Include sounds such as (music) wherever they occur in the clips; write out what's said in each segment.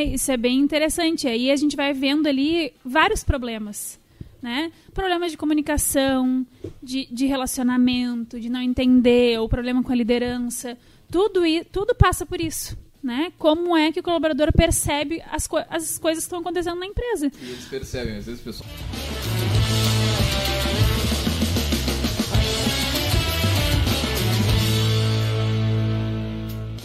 né? Isso é bem interessante. Aí a gente vai vendo ali vários problemas, né? Problemas de comunicação, de, de relacionamento, de não entender, ou problema com a liderança. Tudo, tudo passa por isso. Né? Como é que o colaborador percebe as, co as coisas que estão acontecendo na empresa? Eles percebem, às vezes o pessoal.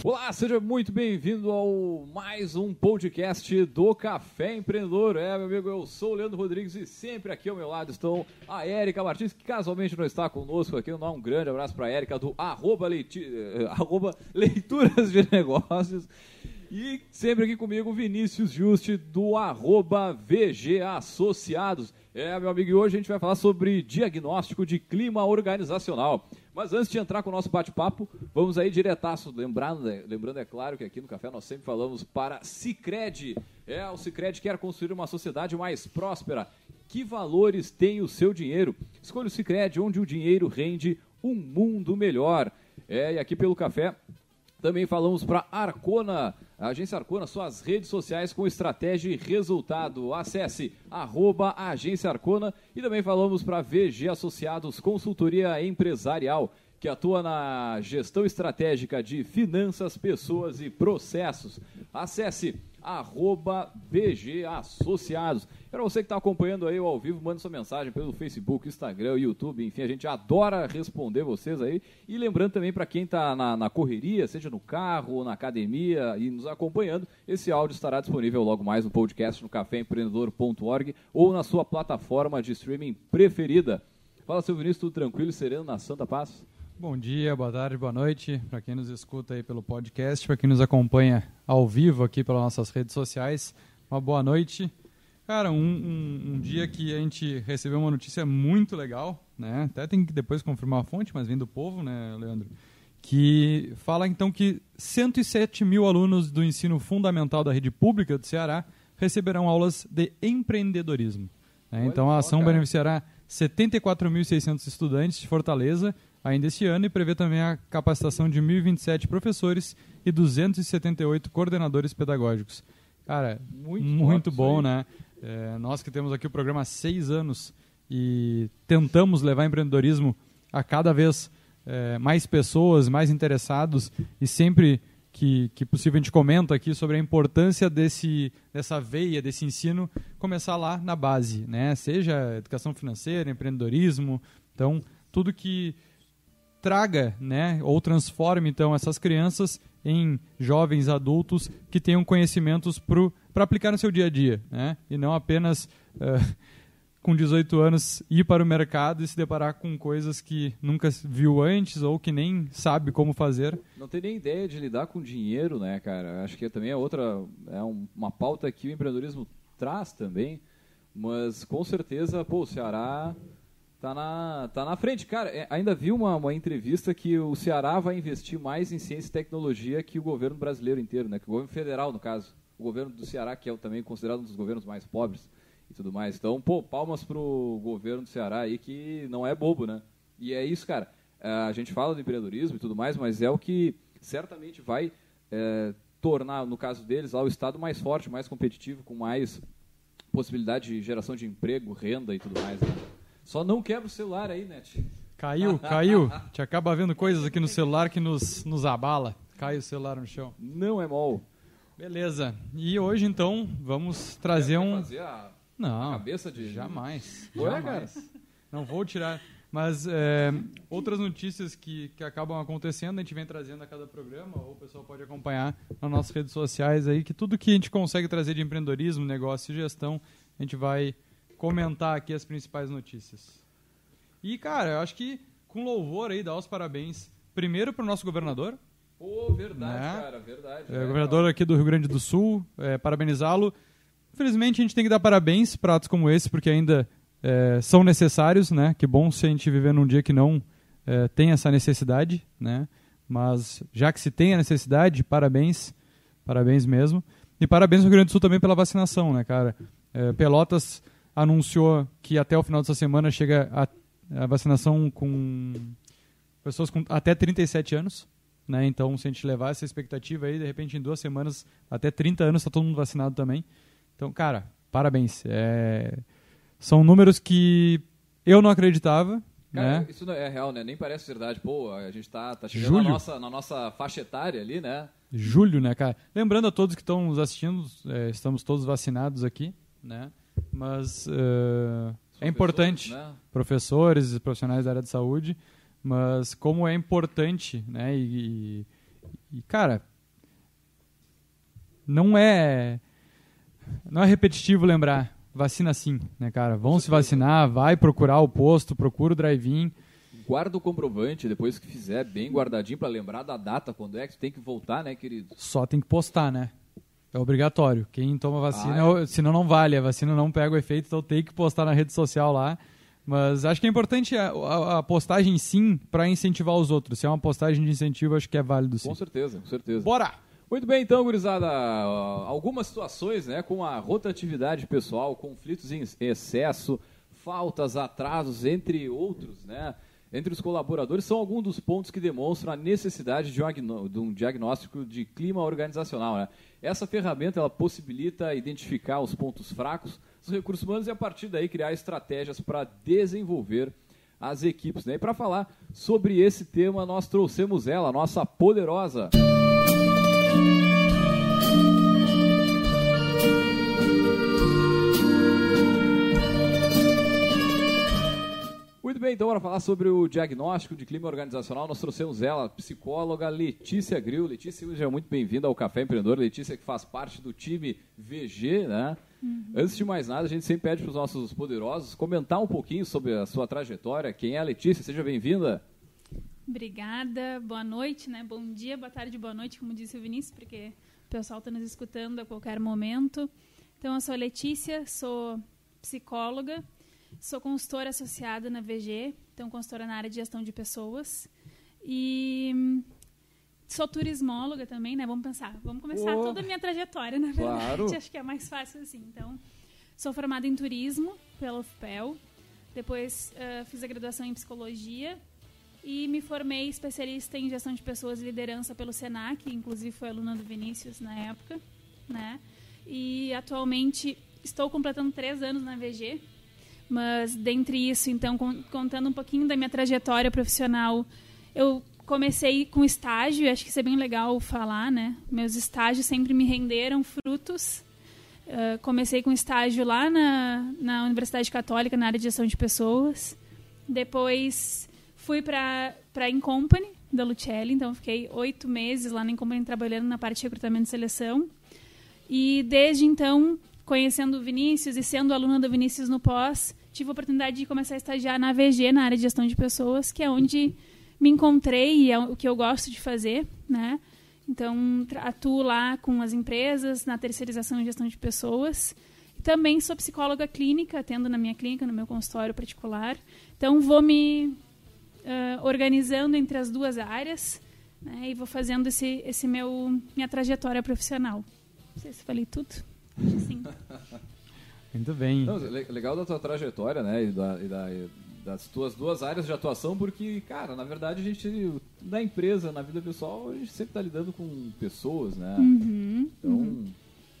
Olá, seja muito bem-vindo ao mais um podcast do Café Empreendedor. É, meu amigo, eu sou o Leandro Rodrigues e sempre aqui ao meu lado estão a Érica Martins, que casualmente não está conosco aqui. Um grande abraço para a Érica do arroba, leiti, eh, arroba Leituras de Negócios. E sempre aqui comigo, Vinícius Juste, do arroba VG Associados. É, meu amigo, e hoje a gente vai falar sobre diagnóstico de clima organizacional. Mas antes de entrar com o nosso bate-papo, vamos aí diretaço. Lembrando, lembrando, é claro, que aqui no Café nós sempre falamos para Cicred. É, o Cicred quer construir uma sociedade mais próspera. Que valores tem o seu dinheiro? Escolha o Cicred, onde o dinheiro rende um mundo melhor. É, e aqui pelo Café também falamos para Arcona, a agência Arcona, suas redes sociais com estratégia e resultado. Acesse arroba agência Arcona e também falamos para VG Associados Consultoria Empresarial, que atua na gestão estratégica de finanças, pessoas e processos. Acesse arroba VG Associados. Para você que está acompanhando aí ao vivo, manda sua mensagem pelo Facebook, Instagram, YouTube, enfim, a gente adora responder vocês aí. E lembrando também para quem está na, na, correria, seja no carro ou na academia e nos acompanhando, esse áudio estará disponível logo mais no podcast no caféempreendedor.org ou na sua plataforma de streaming preferida. Fala, seu Vinícius, tudo tranquilo e sereno na Santa Paz? Bom dia, boa tarde, boa noite para quem nos escuta aí pelo podcast, para quem nos acompanha ao vivo aqui pelas nossas redes sociais. Uma boa noite. Cara, um, um, um, dia que a gente recebeu uma notícia muito legal, né? Até tem que depois confirmar a fonte, mas vem do povo, né, Leandro? Que fala então que 107 mil alunos do ensino fundamental da rede pública do Ceará receberão aulas de empreendedorismo. Né? Então a ação beneficiará 74.600 estudantes de Fortaleza ainda este ano e prevê também a capacitação de 1.027 professores e 278 coordenadores pedagógicos. Cara, muito, muito bom, né? É, nós que temos aqui o programa há seis anos e tentamos levar empreendedorismo a cada vez é, mais pessoas, mais interessados e sempre que, que possível a gente comenta aqui sobre a importância desse, dessa veia, desse ensino, começar lá na base, né? Seja educação financeira, empreendedorismo, então tudo que traga, né, ou transforme então essas crianças em jovens adultos que tenham conhecimentos para aplicar no seu dia a dia, né, e não apenas uh, (laughs) com 18 anos ir para o mercado e se deparar com coisas que nunca viu antes ou que nem sabe como fazer. Não tem nem ideia de lidar com dinheiro, né, cara? Acho que também é outra, é uma pauta que o empreendedorismo traz também, mas com certeza, pô, o Ceará Tá na, tá na frente. Cara, é, ainda vi uma, uma entrevista que o Ceará vai investir mais em ciência e tecnologia que o governo brasileiro inteiro, né? Que o governo federal, no caso. O governo do Ceará, que é também considerado um dos governos mais pobres e tudo mais. Então, pô, palmas pro governo do Ceará aí, que não é bobo, né? E é isso, cara. É, a gente fala do empreendedorismo e tudo mais, mas é o que certamente vai é, tornar, no caso deles, lá o Estado mais forte, mais competitivo, com mais possibilidade de geração de emprego, renda e tudo mais. Né? Só não quebra o celular aí, Net. Caiu, (laughs) caiu. Te acaba vendo coisas aqui no celular que nos, nos abala. Cai o celular no chão. Não é mol. Beleza. E hoje, então, vamos trazer um... fazer a, não, a cabeça de... Jamais. Ué, jamais. Cara? Não vou tirar... Mas é, outras notícias que, que acabam acontecendo, a gente vem trazendo a cada programa, ou o pessoal pode acompanhar nas nossas redes sociais aí, que tudo que a gente consegue trazer de empreendedorismo, negócio e gestão, a gente vai comentar aqui as principais notícias. E, cara, eu acho que com louvor aí, dar os parabéns primeiro para o nosso governador. Pô, verdade, né? cara, verdade. É, é, governador aqui do Rio Grande do Sul, é, parabenizá-lo. Infelizmente, a gente tem que dar parabéns para atos como esse, porque ainda é, são necessários, né? Que bom se a gente viver num dia que não é, tem essa necessidade, né? Mas já que se tem a necessidade, parabéns, parabéns mesmo. E parabéns ao Rio Grande do Sul também pela vacinação, né, cara? É, Pelotas anunciou que até o final dessa semana chega a, a vacinação com pessoas com até 37 anos. né? Então, se a gente levar essa expectativa aí, de repente, em duas semanas, até 30 anos, está todo mundo vacinado também. Então, cara, parabéns. É... São números que eu não acreditava. Cara, né? isso é real, né? Nem parece verdade. Pô, a gente tá, tá chegando na nossa, na nossa faixa etária ali, né? Julho, né, cara? Lembrando a todos que estão nos assistindo, é, estamos todos vacinados aqui, né? Mas uh, é importante, né? professores e profissionais da área de saúde, mas como é importante, né? E, e, e, cara, não é não é repetitivo lembrar, vacina sim, né, cara? Vão se vacinar, vai procurar o posto, procura o drive-in. Guarda o comprovante depois que fizer, bem guardadinho para lembrar da data, quando é que tem que voltar, né, querido? Só tem que postar, né? É obrigatório. Quem toma vacina, ah, é? senão não vale. A vacina não pega o efeito, então tem que postar na rede social lá. Mas acho que é importante a, a, a postagem sim para incentivar os outros. Se é uma postagem de incentivo, acho que é válido sim. Com certeza, com certeza. Bora! Muito bem, então, gurizada. Algumas situações, né, com a rotatividade pessoal, conflitos em excesso, faltas, atrasos, entre outros, né, entre os colaboradores, são alguns dos pontos que demonstram a necessidade de um diagnóstico de clima organizacional. Né? Essa ferramenta ela possibilita identificar os pontos fracos dos recursos humanos e, a partir daí, criar estratégias para desenvolver as equipes. Né? E para falar sobre esse tema, nós trouxemos ela, a nossa poderosa. Muito bem, então, para falar sobre o diagnóstico de clima organizacional, nós trouxemos ela, psicóloga Letícia Gril. Letícia, seja muito bem-vinda ao Café Empreendedor. Letícia, que faz parte do time VG, né? Uhum. Antes de mais nada, a gente sempre pede para os nossos poderosos comentar um pouquinho sobre a sua trajetória. Quem é a Letícia? Seja bem-vinda. Obrigada, boa noite, né? Bom dia, boa tarde, boa noite, como disse o Vinícius, porque o pessoal está nos escutando a qualquer momento. Então, eu sou a Letícia, sou psicóloga, Sou consultora associada na VG, então consultora na área de gestão de pessoas. E sou turismóloga também, né? Vamos pensar. Vamos começar oh, toda a minha trajetória, na verdade. Claro. (laughs) Acho que é mais fácil assim. Então, sou formada em turismo pela UFPEL. Depois uh, fiz a graduação em psicologia e me formei especialista em gestão de pessoas e liderança pelo Senac, inclusive foi aluna do Vinícius na época, né? E atualmente estou completando três anos na VG, mas dentre isso, então, contando um pouquinho da minha trajetória profissional, eu comecei com estágio, acho que isso é bem legal falar, né? Meus estágios sempre me renderam frutos. Uh, comecei com estágio lá na, na Universidade Católica, na área de gestão de pessoas. Depois fui para a Incompany, da Lucelli, então fiquei oito meses lá na Incompany trabalhando na parte de recrutamento e seleção. E desde então conhecendo o Vinícius e sendo aluna do Vinícius no pós, tive a oportunidade de começar a estagiar na VG, na área de gestão de pessoas, que é onde me encontrei e é o que eu gosto de fazer, né? Então, atuo lá com as empresas, na terceirização e gestão de pessoas. Também sou psicóloga clínica, atendo na minha clínica, no meu consultório particular. Então, vou me uh, organizando entre as duas áreas né, e vou fazendo esse, esse meu minha trajetória profissional. Não sei se falei tudo. Sim. (laughs) Muito bem. Não, legal da tua trajetória, né? E, da, e da, das tuas duas áreas de atuação, porque, cara, na verdade a gente, na empresa, na vida pessoal, a gente sempre está lidando com pessoas, né? Uhum, então. Uhum.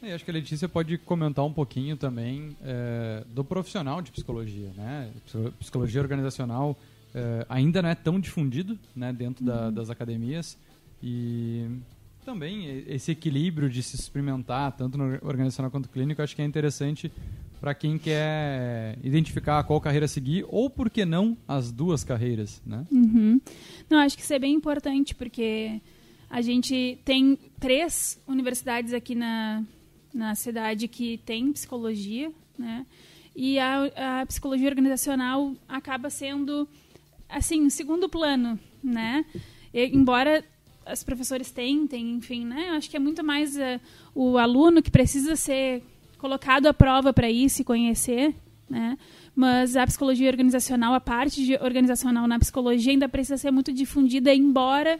É, acho que a Letícia pode comentar um pouquinho também é, do profissional de psicologia, né? Psicologia organizacional é, ainda não é tão difundido, né, dentro uhum. da, das academias e também esse equilíbrio de se experimentar, tanto no organizacional quanto clínico, acho que é interessante para quem quer identificar qual carreira seguir ou, por que não, as duas carreiras, né? Uhum. Não, acho que isso é bem importante, porque a gente tem três universidades aqui na, na cidade que tem psicologia, né? E a, a psicologia organizacional acaba sendo, assim, segundo plano, né? E, embora os professores tentem, enfim, né? Acho que é muito mais uh, o aluno que precisa ser colocado à prova para isso e conhecer, né? Mas a psicologia organizacional, a parte de organizacional na psicologia ainda precisa ser muito difundida, embora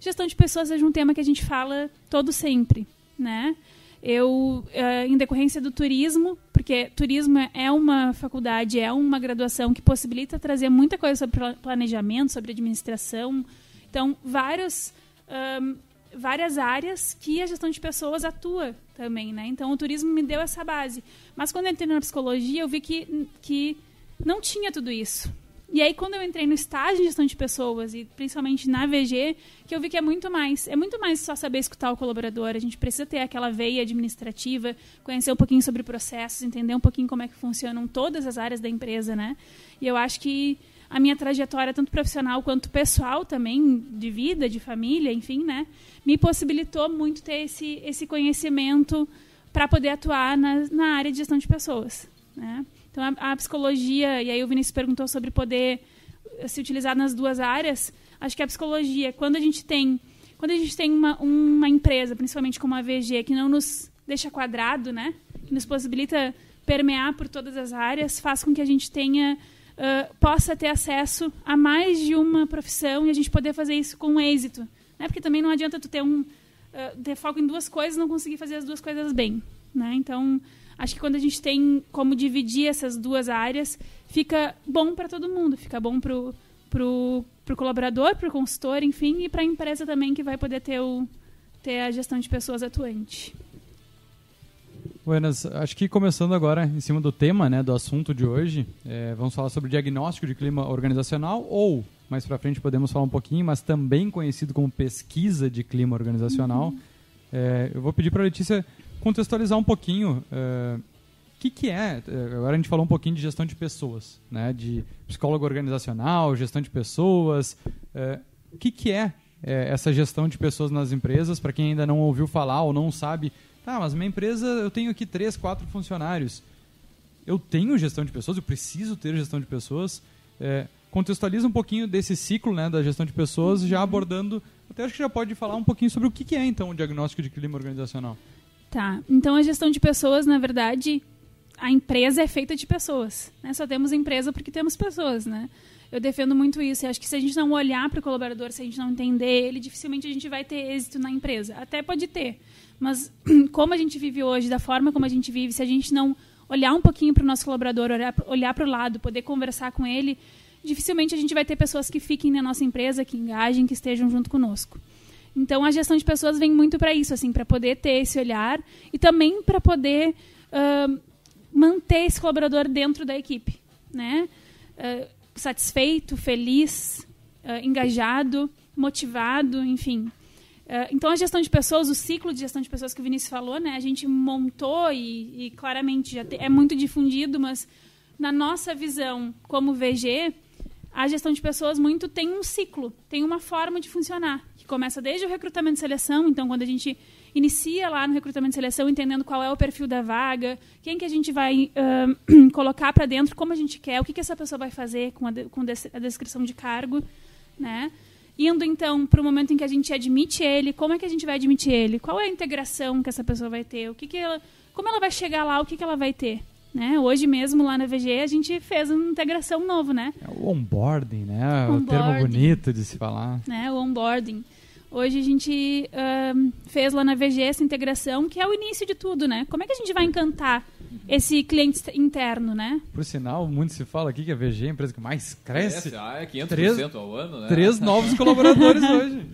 gestão de pessoas seja um tema que a gente fala todo sempre, né? Eu, uh, em decorrência do turismo, porque turismo é uma faculdade, é uma graduação que possibilita trazer muita coisa sobre planejamento, sobre administração. Então, vários um, várias áreas que a gestão de pessoas atua também, né? Então o turismo me deu essa base. Mas quando eu entrei na psicologia, eu vi que, que não tinha tudo isso. E aí, quando eu entrei no estágio de gestão de pessoas, e principalmente na VG, que eu vi que é muito mais. É muito mais só saber escutar o colaborador. A gente precisa ter aquela veia administrativa, conhecer um pouquinho sobre processos, entender um pouquinho como é que funcionam todas as áreas da empresa, né? E eu acho que a minha trajetória, tanto profissional quanto pessoal também, de vida, de família, enfim, né? Me possibilitou muito ter esse, esse conhecimento para poder atuar na, na área de gestão de pessoas, né? Então, a, a, psicologia, e aí o Vinícius perguntou sobre poder se utilizar nas duas áreas. Acho que a psicologia, quando a gente tem, quando a gente tem uma, uma empresa, principalmente como a VG, que não nos deixa quadrado, né? Que nos possibilita permear por todas as áreas, faz com que a gente tenha possa ter acesso a mais de uma profissão e a gente poder fazer isso com êxito, né? Porque também não adianta tu ter um uh, ter foco em duas coisas e não conseguir fazer as duas coisas bem, né? Então acho que quando a gente tem como dividir essas duas áreas, fica bom para todo mundo, fica bom para o colaborador, para o consultor, enfim, e para a empresa também que vai poder ter, o, ter a gestão de pessoas atuante. Buenas, acho que começando agora em cima do tema, né, do assunto de hoje, é, vamos falar sobre diagnóstico de clima organizacional ou mais para frente podemos falar um pouquinho, mas também conhecido como pesquisa de clima organizacional. Uhum. É, eu vou pedir para a Letícia contextualizar um pouquinho o uh, que, que é. Eh, agora a gente falou um pouquinho de gestão de pessoas, né? de psicólogo organizacional, gestão de pessoas. O que, que é, é essa gestão de pessoas nas empresas? Para quem ainda não ouviu falar ou não sabe, tá, mas minha empresa eu tenho aqui três, quatro funcionários. Eu tenho gestão de pessoas, eu preciso ter gestão de pessoas. É, contextualiza um pouquinho desse ciclo né, da gestão de pessoas, já abordando. Até acho que já pode falar um pouquinho sobre o que, que é então o diagnóstico de clima organizacional. Tá. Então a gestão de pessoas, na verdade, a empresa é feita de pessoas. Né? Só temos empresa porque temos pessoas, né? Eu defendo muito isso. E acho que se a gente não olhar para o colaborador, se a gente não entender ele, dificilmente a gente vai ter êxito na empresa. Até pode ter. Mas (clears throat) como a gente vive hoje, da forma como a gente vive, se a gente não olhar um pouquinho para o nosso colaborador, olhar para o lado, poder conversar com ele, dificilmente a gente vai ter pessoas que fiquem na nossa empresa, que engajem, que estejam junto conosco. Então a gestão de pessoas vem muito para isso, assim, para poder ter esse olhar e também para poder uh, manter esse colaborador dentro da equipe, né? Uh, satisfeito, feliz, uh, engajado, motivado, enfim. Então a gestão de pessoas, o ciclo de gestão de pessoas que o Vinícius falou, né? A gente montou e, e claramente já é muito difundido, mas na nossa visão como VG, a gestão de pessoas muito tem um ciclo, tem uma forma de funcionar, que começa desde o recrutamento e seleção, então quando a gente inicia lá no recrutamento e seleção, entendendo qual é o perfil da vaga, quem que a gente vai uh, (clears throat) colocar para dentro, como a gente quer, o que, que essa pessoa vai fazer com a, de, com a descrição de cargo, né? Indo então para o momento em que a gente admite ele, como é que a gente vai admitir ele? Qual é a integração que essa pessoa vai ter? O que, que ela, como ela vai chegar lá? O que, que ela vai ter? Né? Hoje mesmo, lá na VG, a gente fez uma integração novo, né? É o onboarding, né? Onboarding, o termo bonito de se falar. Né? O onboarding. Hoje a gente uh, fez lá na VG essa integração, que é o início de tudo, né? Como é que a gente vai encantar esse cliente interno, né? Por sinal, muito se fala aqui que a VG é a empresa que mais cresce. É, ah, é 500% três, ao ano, né? Três novos (laughs) colaboradores hoje.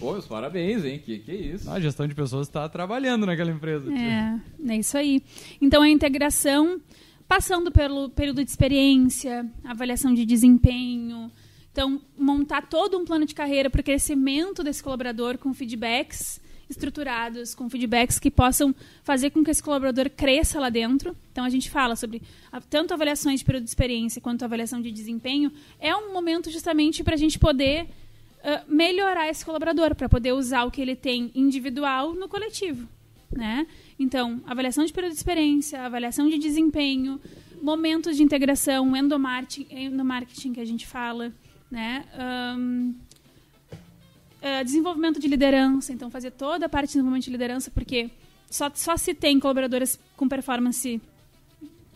Pô, meus parabéns, hein? Que, que isso? A gestão de pessoas está trabalhando naquela empresa. É, é isso aí. Então, a integração, passando pelo período de experiência, avaliação de desempenho. Então, montar todo um plano de carreira para o crescimento desse colaborador com feedbacks estruturados, com feedbacks que possam fazer com que esse colaborador cresça lá dentro. Então, a gente fala sobre a, tanto avaliações de período de experiência quanto avaliação de desempenho. É um momento justamente para a gente poder uh, melhorar esse colaborador, para poder usar o que ele tem individual no coletivo. Né? Então, avaliação de período de experiência, avaliação de desempenho, momentos de integração, endomarketing, endomarketing que a gente fala, né? Um, uh, desenvolvimento de liderança, então fazer toda a parte de desenvolvimento de liderança, porque só, só se tem colaboradores com performance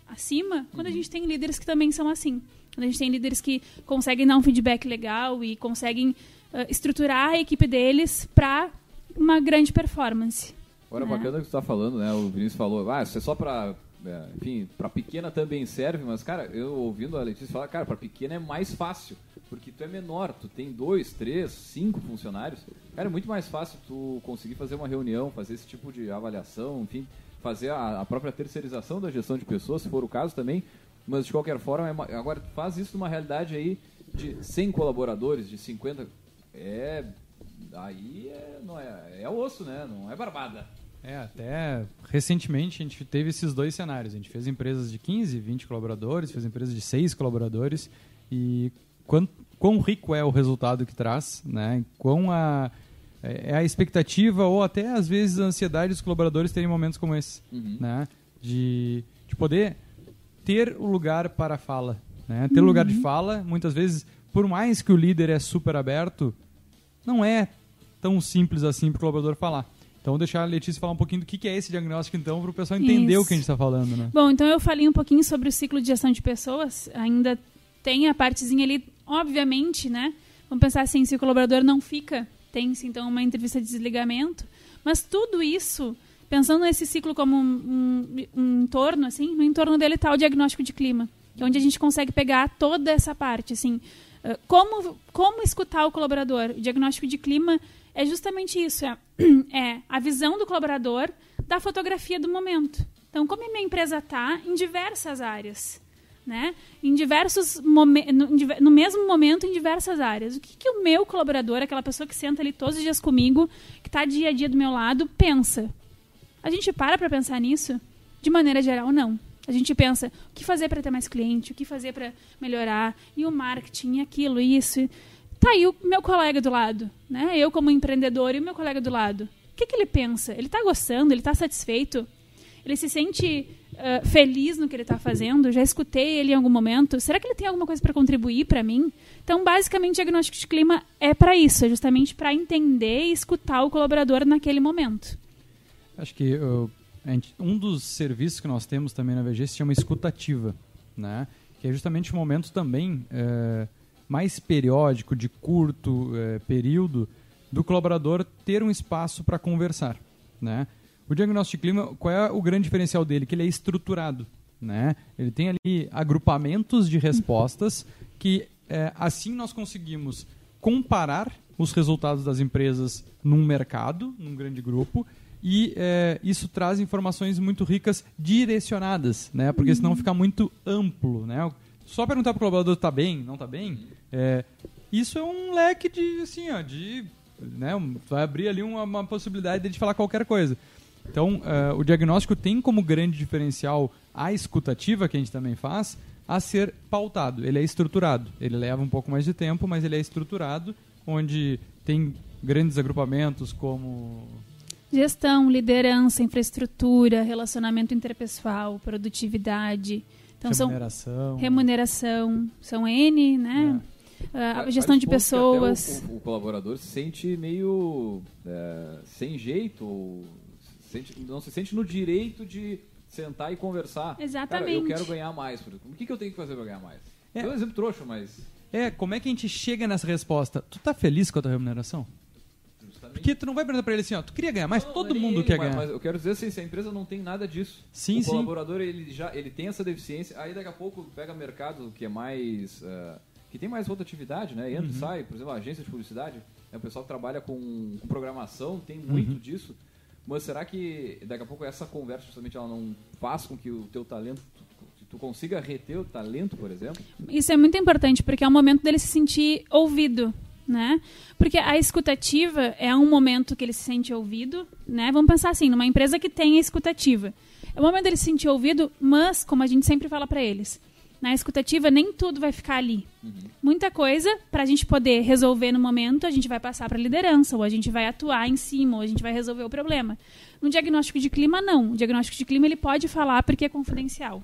acima quando a uhum. gente tem líderes que também são assim. Quando a gente tem líderes que conseguem dar um feedback legal e conseguem uh, estruturar a equipe deles para uma grande performance. Agora, né? bacana que você está falando, né? O Vinícius falou, ah, isso é só para é, enfim, para pequena também serve, mas, cara, eu ouvindo a Letícia falar, cara, para pequena é mais fácil. Porque tu é menor, tu tem dois, três, cinco funcionários. Cara, é muito mais fácil tu conseguir fazer uma reunião, fazer esse tipo de avaliação, enfim, fazer a, a própria terceirização da gestão de pessoas, se for o caso também. Mas de qualquer forma, é agora faz isso numa realidade aí de 100 colaboradores, de 50. É. Aí é, não é, é osso, né? Não é barbada. É, até recentemente a gente teve esses dois cenários. A gente fez empresas de 15, 20 colaboradores, fez empresas de 6 colaboradores e quão, quão rico é o resultado que traz, né? Quão a, é, é a expectativa ou até às vezes a ansiedade dos colaboradores terem momentos como esse, uhum. né? De, de poder ter o lugar para a fala, né? Ter uhum. lugar de uhum. fala, muitas vezes, por mais que o líder é super aberto, não é tão simples assim para o colaborador falar. Então, vou deixar a Letícia falar um pouquinho do que é esse diagnóstico, então, para o pessoal entender Isso. o que a gente está falando, né? Bom, então eu falei um pouquinho sobre o ciclo de gestão de pessoas. Ainda tem a partezinha ali, obviamente, né? Vamos pensar assim, se o colaborador não fica, tem-se, então, uma entrevista de desligamento. Mas tudo isso, pensando nesse ciclo como um, um, um entorno, assim, no entorno dele está o diagnóstico de clima, que é onde a gente consegue pegar toda essa parte, assim, como, como escutar o colaborador. O diagnóstico de clima é justamente isso, é, (clears throat) é a visão do colaborador da fotografia do momento. Então, como a minha empresa está em diversas áreas, né? Em diversos no, no, mesmo momento, em diversas áreas. O que, que o meu colaborador, aquela pessoa que senta ali todos os dias comigo, que está dia a dia do meu lado, pensa? A gente para para pensar nisso? De maneira geral, não. A gente pensa o que fazer para ter mais cliente, o que fazer para melhorar, e o marketing, aquilo, isso. Tá aí o meu colega do lado, né? Eu como empreendedor e o meu colega do lado. O que, que ele pensa? Ele está gostando? Ele está satisfeito? Ele se sente uh, feliz no que ele está fazendo? Já escutei ele em algum momento? Será que ele tem alguma coisa para contribuir para mim? Então, basicamente, o diagnóstico de clima é para isso, é justamente para entender e escutar o colaborador naquele momento. Acho que uh, gente, um dos serviços que nós temos também na VG se chama escutativa, né? Que é justamente o momento também uh, mais periódico, de curto é, período, do colaborador ter um espaço para conversar. Né? O diagnóstico de clima, qual é o grande diferencial dele? Que ele é estruturado. Né? Ele tem ali agrupamentos de respostas que é, assim nós conseguimos comparar os resultados das empresas num mercado, num grande grupo, e é, isso traz informações muito ricas direcionadas, né? porque senão fica muito amplo. Né? Só perguntar para o colaborador está bem, não está bem, é, isso é um leque de, assim, ó, de, né, vai abrir ali uma, uma possibilidade de falar qualquer coisa. Então, uh, o diagnóstico tem como grande diferencial a escutativa, que a gente também faz, a ser pautado. Ele é estruturado. Ele leva um pouco mais de tempo, mas ele é estruturado, onde tem grandes agrupamentos como gestão, liderança, infraestrutura, relacionamento interpessoal, produtividade. Então remuneração. são remuneração, são N, né? É a gestão de pessoas. O, o, colaborador se sente meio é, sem jeito, sente, não se sente no direito de sentar e conversar. Exatamente. Cara, eu quero ganhar mais. O que, que eu tenho que fazer para ganhar mais? É. um exemplo trouxa, mas... É, como é que a gente chega nessa resposta? Tu tá feliz com a tua remuneração? Justamente. Porque tu não vai perguntar para ele assim, ó, tu queria ganhar mais? Não, Todo nem, mundo quer mas, ganhar. Mas eu quero dizer assim, se a empresa não tem nada disso, sim, o sim. colaborador ele já ele tem essa deficiência, aí daqui a pouco pega mercado que é mais... Uh, que tem mais rotatividade, né? Entra uhum. e sai, por exemplo, a agência de publicidade, é o pessoal que trabalha com, com programação, tem muito uhum. disso. Mas será que daqui a pouco essa conversa justamente ela não faz com que o teu talento tu, consiga reter o talento, por exemplo? Isso é muito importante porque é o momento dele se sentir ouvido, né? Porque a escutativa é um momento que ele se sente ouvido, né? Vamos pensar assim, numa empresa que tem a escutativa. É o momento dele se sentir ouvido, mas como a gente sempre fala para eles, na escutativa nem tudo vai ficar ali. Uhum. Muita coisa, para a gente poder resolver no momento, a gente vai passar para a liderança, ou a gente vai atuar em cima, ou a gente vai resolver o problema. No diagnóstico de clima, não. O diagnóstico de clima ele pode falar porque é confidencial.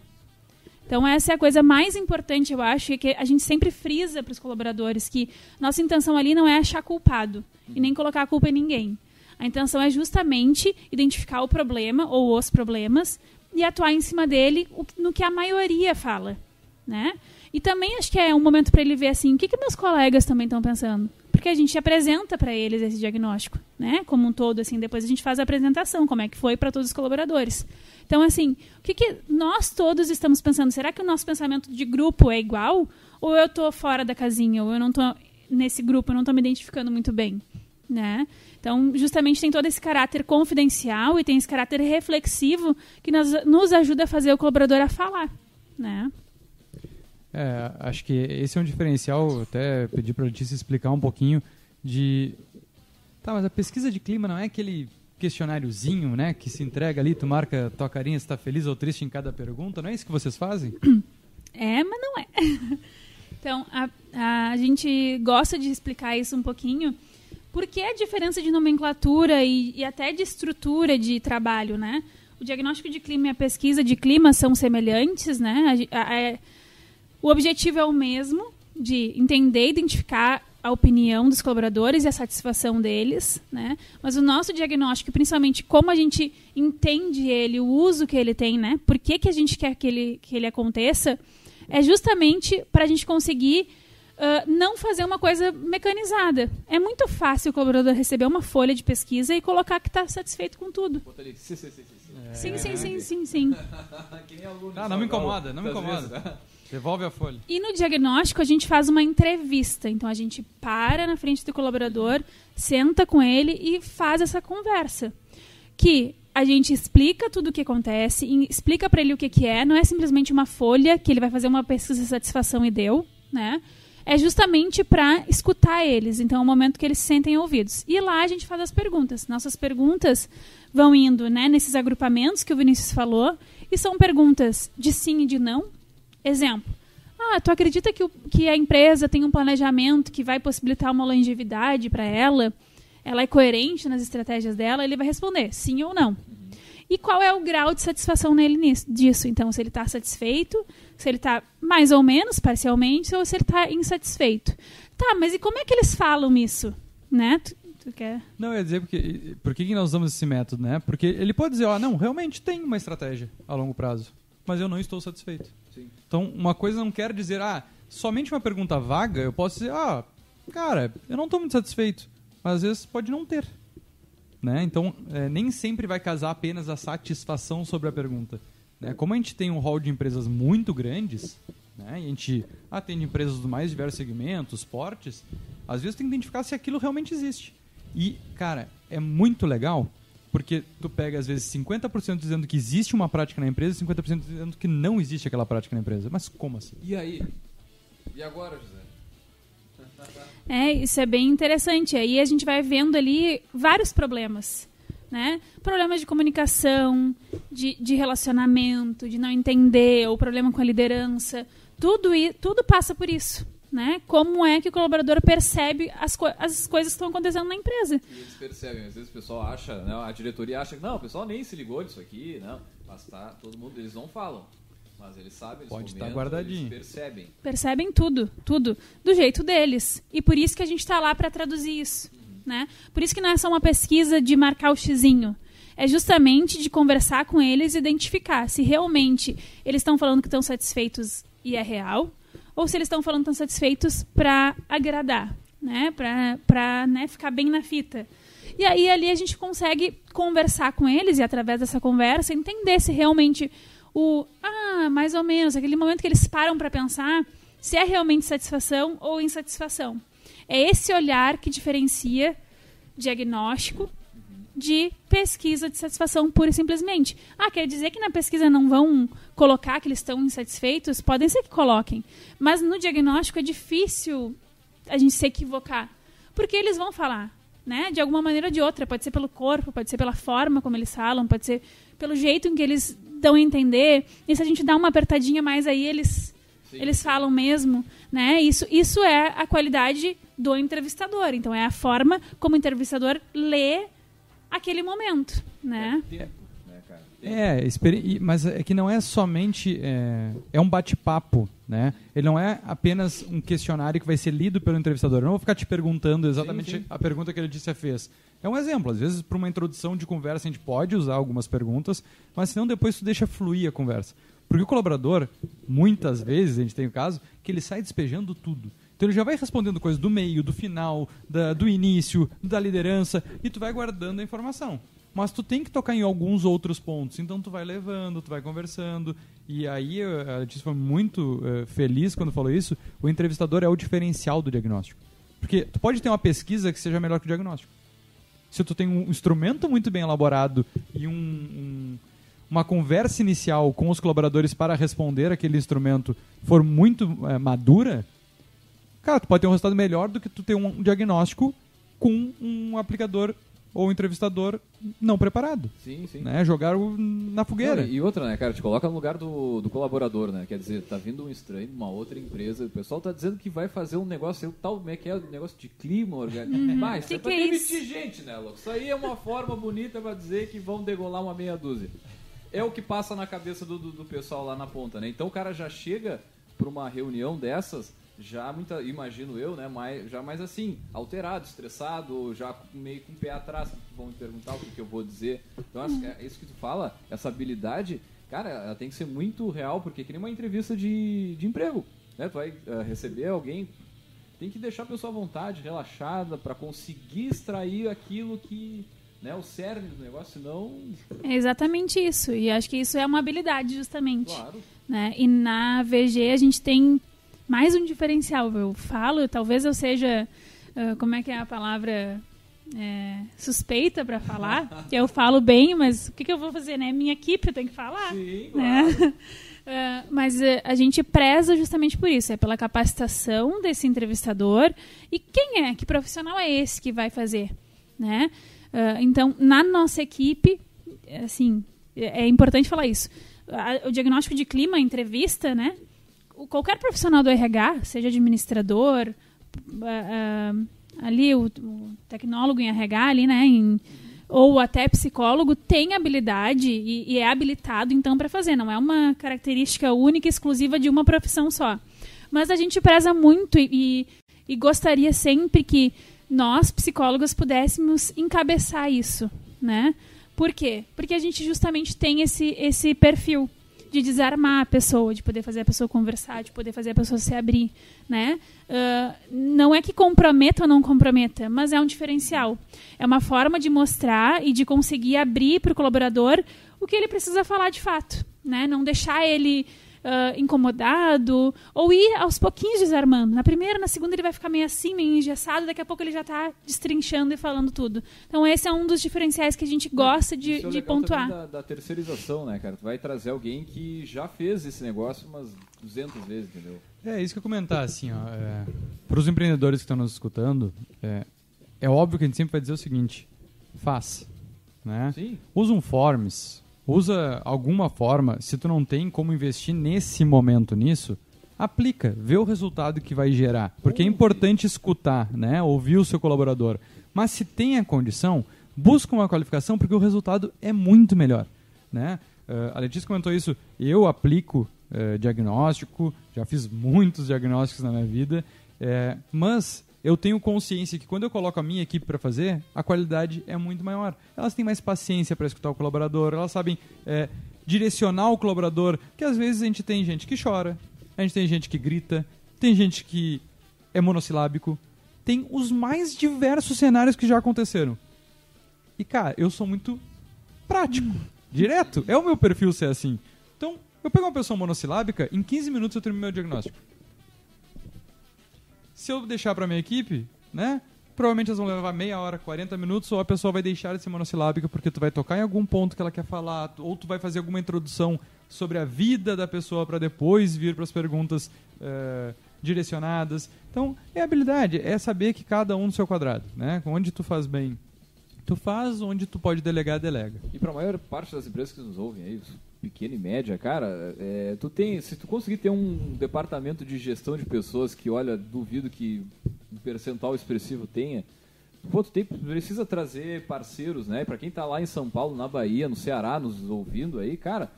Então, essa é a coisa mais importante, eu acho, e que a gente sempre frisa para os colaboradores que nossa intenção ali não é achar culpado uhum. e nem colocar a culpa em ninguém. A intenção é justamente identificar o problema ou os problemas e atuar em cima dele no que a maioria fala né? E também acho que é um momento para ele ver assim, o que, que meus colegas também estão pensando? Porque a gente apresenta para eles esse diagnóstico, né? Como um todo, assim, depois a gente faz a apresentação, como é que foi para todos os colaboradores. Então, assim, o que, que nós todos estamos pensando? Será que o nosso pensamento de grupo é igual? Ou eu estou fora da casinha? Ou eu não estou nesse grupo, eu não estou me identificando muito bem? Né? Então, justamente tem todo esse caráter confidencial e tem esse caráter reflexivo que nos, nos ajuda a fazer o colaborador a falar, né? É, acho que esse é um diferencial, até pedi para a Letícia explicar um pouquinho de... Tá, mas a pesquisa de clima não é aquele questionáriozinho, né, que se entrega ali, tu marca tua carinha se está feliz ou triste em cada pergunta, não é isso que vocês fazem? (clears throat) É, mas não é. (laughs) Então, a, a gente gosta de explicar isso um pouquinho, porque a diferença de nomenclatura e, e até de estrutura de trabalho, né? O diagnóstico de clima e a pesquisa de clima são semelhantes, né? A, a, é, o objetivo é o mesmo, de entender, identificar a opinião dos colaboradores e a satisfação deles, né? Mas o nosso diagnóstico, principalmente como a gente entende ele, o uso que ele tem, né? Por que, que a gente quer que ele, que ele aconteça, é justamente para a gente conseguir uh, não fazer uma coisa mecanizada. É muito fácil o colaborador receber uma folha de pesquisa e colocar que está satisfeito com tudo. Sim, sim, sim, sim, sim, sim. Ah, (laughs) não me incomoda, não me incomoda. Devolve a folha. E no diagnóstico a gente faz uma entrevista. Então a gente para na frente do colaborador, senta com ele e faz essa conversa. Que a gente explica tudo o que acontece, explica para ele o que, que é, não é simplesmente uma folha que ele vai fazer uma pesquisa de satisfação e deu, né? É justamente para escutar eles, então é o momento que eles se sentem ouvidos. E lá a gente faz as perguntas. Nossas perguntas vão indo né, nesses agrupamentos que o Vinícius falou, e são perguntas de sim e de não, Exemplo. Ah, tu acredita que, o, que a empresa tem um planejamento que vai possibilitar uma longevidade para ela? Ela é coerente nas estratégias dela? Ele vai responder sim ou não. E qual é o grau de satisfação nele nisso, disso? Então, se ele está satisfeito, se ele está mais ou menos, parcialmente, ou se ele está insatisfeito. Tá, mas e como é que eles falam isso? Né? Tu, tu quer... Não, eu ia dizer, porque, por que nós usamos esse método, né? Porque ele pode dizer, ó, não, realmente tem uma estratégia a longo prazo, mas eu não estou satisfeito. Então, uma coisa não quer dizer, ah, somente uma pergunta vaga, eu posso dizer, ah, cara, eu não estou muito satisfeito. Mas às vezes pode não ter. Né? Então, é, nem sempre vai casar apenas a satisfação sobre a pergunta. Né? Como a gente tem um hall de empresas muito grandes, né? e a gente atende empresas dos mais diversos segmentos, portes, às vezes tem que identificar se aquilo realmente existe. E, cara, é muito legal porque tu pega, às vezes, 50% dizendo que existe uma prática na empresa e 50% dizendo que não existe aquela prática na empresa. Mas como assim? E aí? E agora, José? É, isso é bem interessante. Aí a gente vai vendo ali vários problemas. Né? Problemas de comunicação, de, de relacionamento, de não entender, ou problema com a liderança. Tudo, tudo passa por isso né? Como é que o colaborador percebe as, co as coisas que estão acontecendo na empresa. E eles percebem, às vezes o pessoal acha, né, a diretoria acha que não, o pessoal nem se ligou disso aqui, não, mas tá, todo mundo, eles não falam. Mas eles sabem, eles Pode estar guardadinho. Eles percebem. Percebem tudo, tudo, do jeito deles. E por isso que a gente está lá para traduzir isso. Uhum. Né? Por isso que não é só uma pesquisa de marcar o xizinho. É justamente de conversar com eles e identificar se realmente eles estão falando que estão satisfeitos e é real, ou se eles estão falando tão satisfeitos para agradar, né? Para né, ficar bem na fita. E aí ali a gente consegue conversar com eles e através dessa conversa entender se realmente o ah, mais ou menos, aquele momento que eles param para pensar se é realmente satisfação ou insatisfação. É esse olhar que diferencia diagnóstico de pesquisa de satisfação pura e simplesmente. Ah, quer dizer que na pesquisa não vão colocar que eles estão insatisfeitos? Podem ser que coloquem. Mas no diagnóstico é difícil a gente se equivocar. Porque eles vão falar, né? De alguma maneira ou de outra. Pode ser pelo corpo, pode ser pela forma como eles falam, pode ser pelo jeito em que eles dão a entender. E se a gente dá uma apertadinha mais aí, eles, eles falam mesmo, né? Isso, isso é a qualidade do entrevistador. Então, é a forma como o entrevistador lê aquele momento, né? É, né? É, mas é que não é somente é, é um bate-papo, né? Ele não é apenas um questionário que vai ser lido pelo entrevistador. Eu não vou ficar te perguntando exatamente sim, sim. a pergunta que ele disse fez. É um exemplo. Às vezes, para uma introdução de conversa, a gente pode usar algumas perguntas, mas senão depois tu deixa fluir a conversa. Porque o colaborador, muitas vezes, a gente tem o caso, que ele sai despejando tudo. Então ele já vai respondendo coisas do meio, do final, da, do início, da liderança, e tu vai guardando a informação. Mas tu tem que tocar em alguns outros pontos, então tu vai levando, tu vai conversando. E aí a Letícia foi muito uh, feliz quando falou isso. O entrevistador é o diferencial do diagnóstico. Porque tu pode ter uma pesquisa que seja melhor que o diagnóstico. Se tu tem um instrumento muito bem elaborado e um, um uma conversa inicial com os colaboradores para responder aquele instrumento for muito é, madura, cara, tu pode ter um resultado melhor do que tu ter um diagnóstico com um aplicador ou entrevistador não preparado. Sim, sim. Né? Jogar na fogueira. Não, e outra, né, cara, te coloca no lugar do, do colaborador, né? Quer dizer, tá vindo um estranho de uma outra empresa, o pessoal tá dizendo que vai fazer um negócio, tal, como é que é, um negócio de clima orgânico. Uhum. Mas, que é que é demitir gente, né, louco? Isso aí é uma forma bonita pra dizer que vão degolar uma meia dúzia é o que passa na cabeça do, do, do, pessoal lá na ponta, né? Então o cara já chega para uma reunião dessas, já muita, imagino eu, né? Mais, já mais assim, alterado, estressado, já meio com o pé atrás, vão me perguntar o que, que eu vou dizer. Então acho que é isso que tu fala, essa habilidade, cara, ela tem que ser muito real, porque é que nem uma entrevista de, de emprego, né? Tu vai uh, receber alguém, tem que deixar a pessoa à vontade, relaxada, para conseguir extrair aquilo que né, o cerne do negócio, senão. É exatamente isso. E acho que isso é uma habilidade, justamente. Claro. Né? E na VG a gente tem mais um diferencial. Eu falo, talvez eu seja. Uh, como é que é a palavra? É, suspeita para falar, (laughs) eu falo bem, mas o que, que, eu vou fazer, né? Minha equipe tem que falar. Sim, né? claro. Uh, (laughs) mas uh, a gente preza justamente por isso, é pela capacitação desse entrevistador e quem é, que profissional é esse que vai fazer, né? Uh, então, na nossa equipe, assim, é, é importante falar isso. o diagnóstico de clima, a entrevista, né? Qualquer profissional do RH, seja administrador, uh, ali o, o, tecnólogo em RH, ali, né? Em, ou até psicólogo tem habilidade e, e é habilitado então para fazer. Não é uma característica única, exclusiva de uma profissão só. Mas a gente preza muito e, e gostaria sempre que nós, psicólogos, pudéssemos encabeçar isso, né? Por quê? Porque a gente justamente tem esse, esse perfil de desarmar a pessoa, de poder fazer a pessoa conversar, de poder fazer a pessoa se abrir, né? Uh, não é que comprometa ou não comprometa, mas é um diferencial. É uma forma de mostrar e de conseguir abrir para o colaborador o que ele precisa falar de fato, né? Não deixar ele uh, incomodado, ou ir aos pouquinhos desarmando. Na primeira, na segunda ele vai ficar meio assim, meio engessado, daqui a pouco ele já está destrinchando e falando tudo. Então esse é um dos diferenciais que a gente gosta de, Isso é de pontuar. Da, da, terceirização, né, cara? Tu vai trazer alguém que já fez esse negócio umas 200 vezes, entendeu? É isso que eu comentar, assim, ó. É, para os empreendedores que estão nos escutando, é, é óbvio que a gente sempre vai dizer o seguinte: faz. Né? Sim. Usa um Forms, usa alguma forma, se tu não tem como investir nesse momento nisso, aplica, vê o resultado que vai gerar. Porque é importante escutar, né? ouvir o seu colaborador. Mas se tem a condição, busca uma qualificação porque o resultado é muito melhor. Né? Uh, a Letícia comentou isso, eu aplico uh, diagnóstico, já fiz muitos diagnósticos na minha vida, uh, mas eu tenho consciência que quando eu coloco a minha equipe para fazer, a qualidade é muito maior. Elas têm mais paciência para escutar o colaborador, elas sabem é, direcionar o colaborador, que às vezes a gente tem gente que chora, a gente tem gente que grita, tem gente que é monossilábico, tem os mais diversos cenários que já aconteceram. E cara, eu sou muito prático, (laughs) direto, é o meu perfil ser assim. Então, eu pego uma pessoa monossilábica, em 15 minutos eu termino meu diagnóstico. Se eu deixar para minha equipe, né? Provavelmente elas vão levar meia hora, 40 minutos, ou a pessoa vai deixar de ser monossilábica porque tu vai tocar em algum ponto que ela quer falar, ou tu vai fazer alguma introdução sobre a vida da pessoa para depois vir para as perguntas uh, direcionadas. Então, é habilidade, é saber que cada um no seu quadrado, né? Onde tu faz bem, tu faz, onde tu pode delegar, delega. E para a maior parte das empresas que nos ouvem aí, pequena e média, cara, é, tu tem, se tu conseguir ter um departamento de gestão de pessoas que, olha, duvido que um percentual expressivo tenha, pô, tu tem, precisa trazer parceiros, né? Para quem está lá em São Paulo, na Bahia, no Ceará, nos ouvindo aí, cara,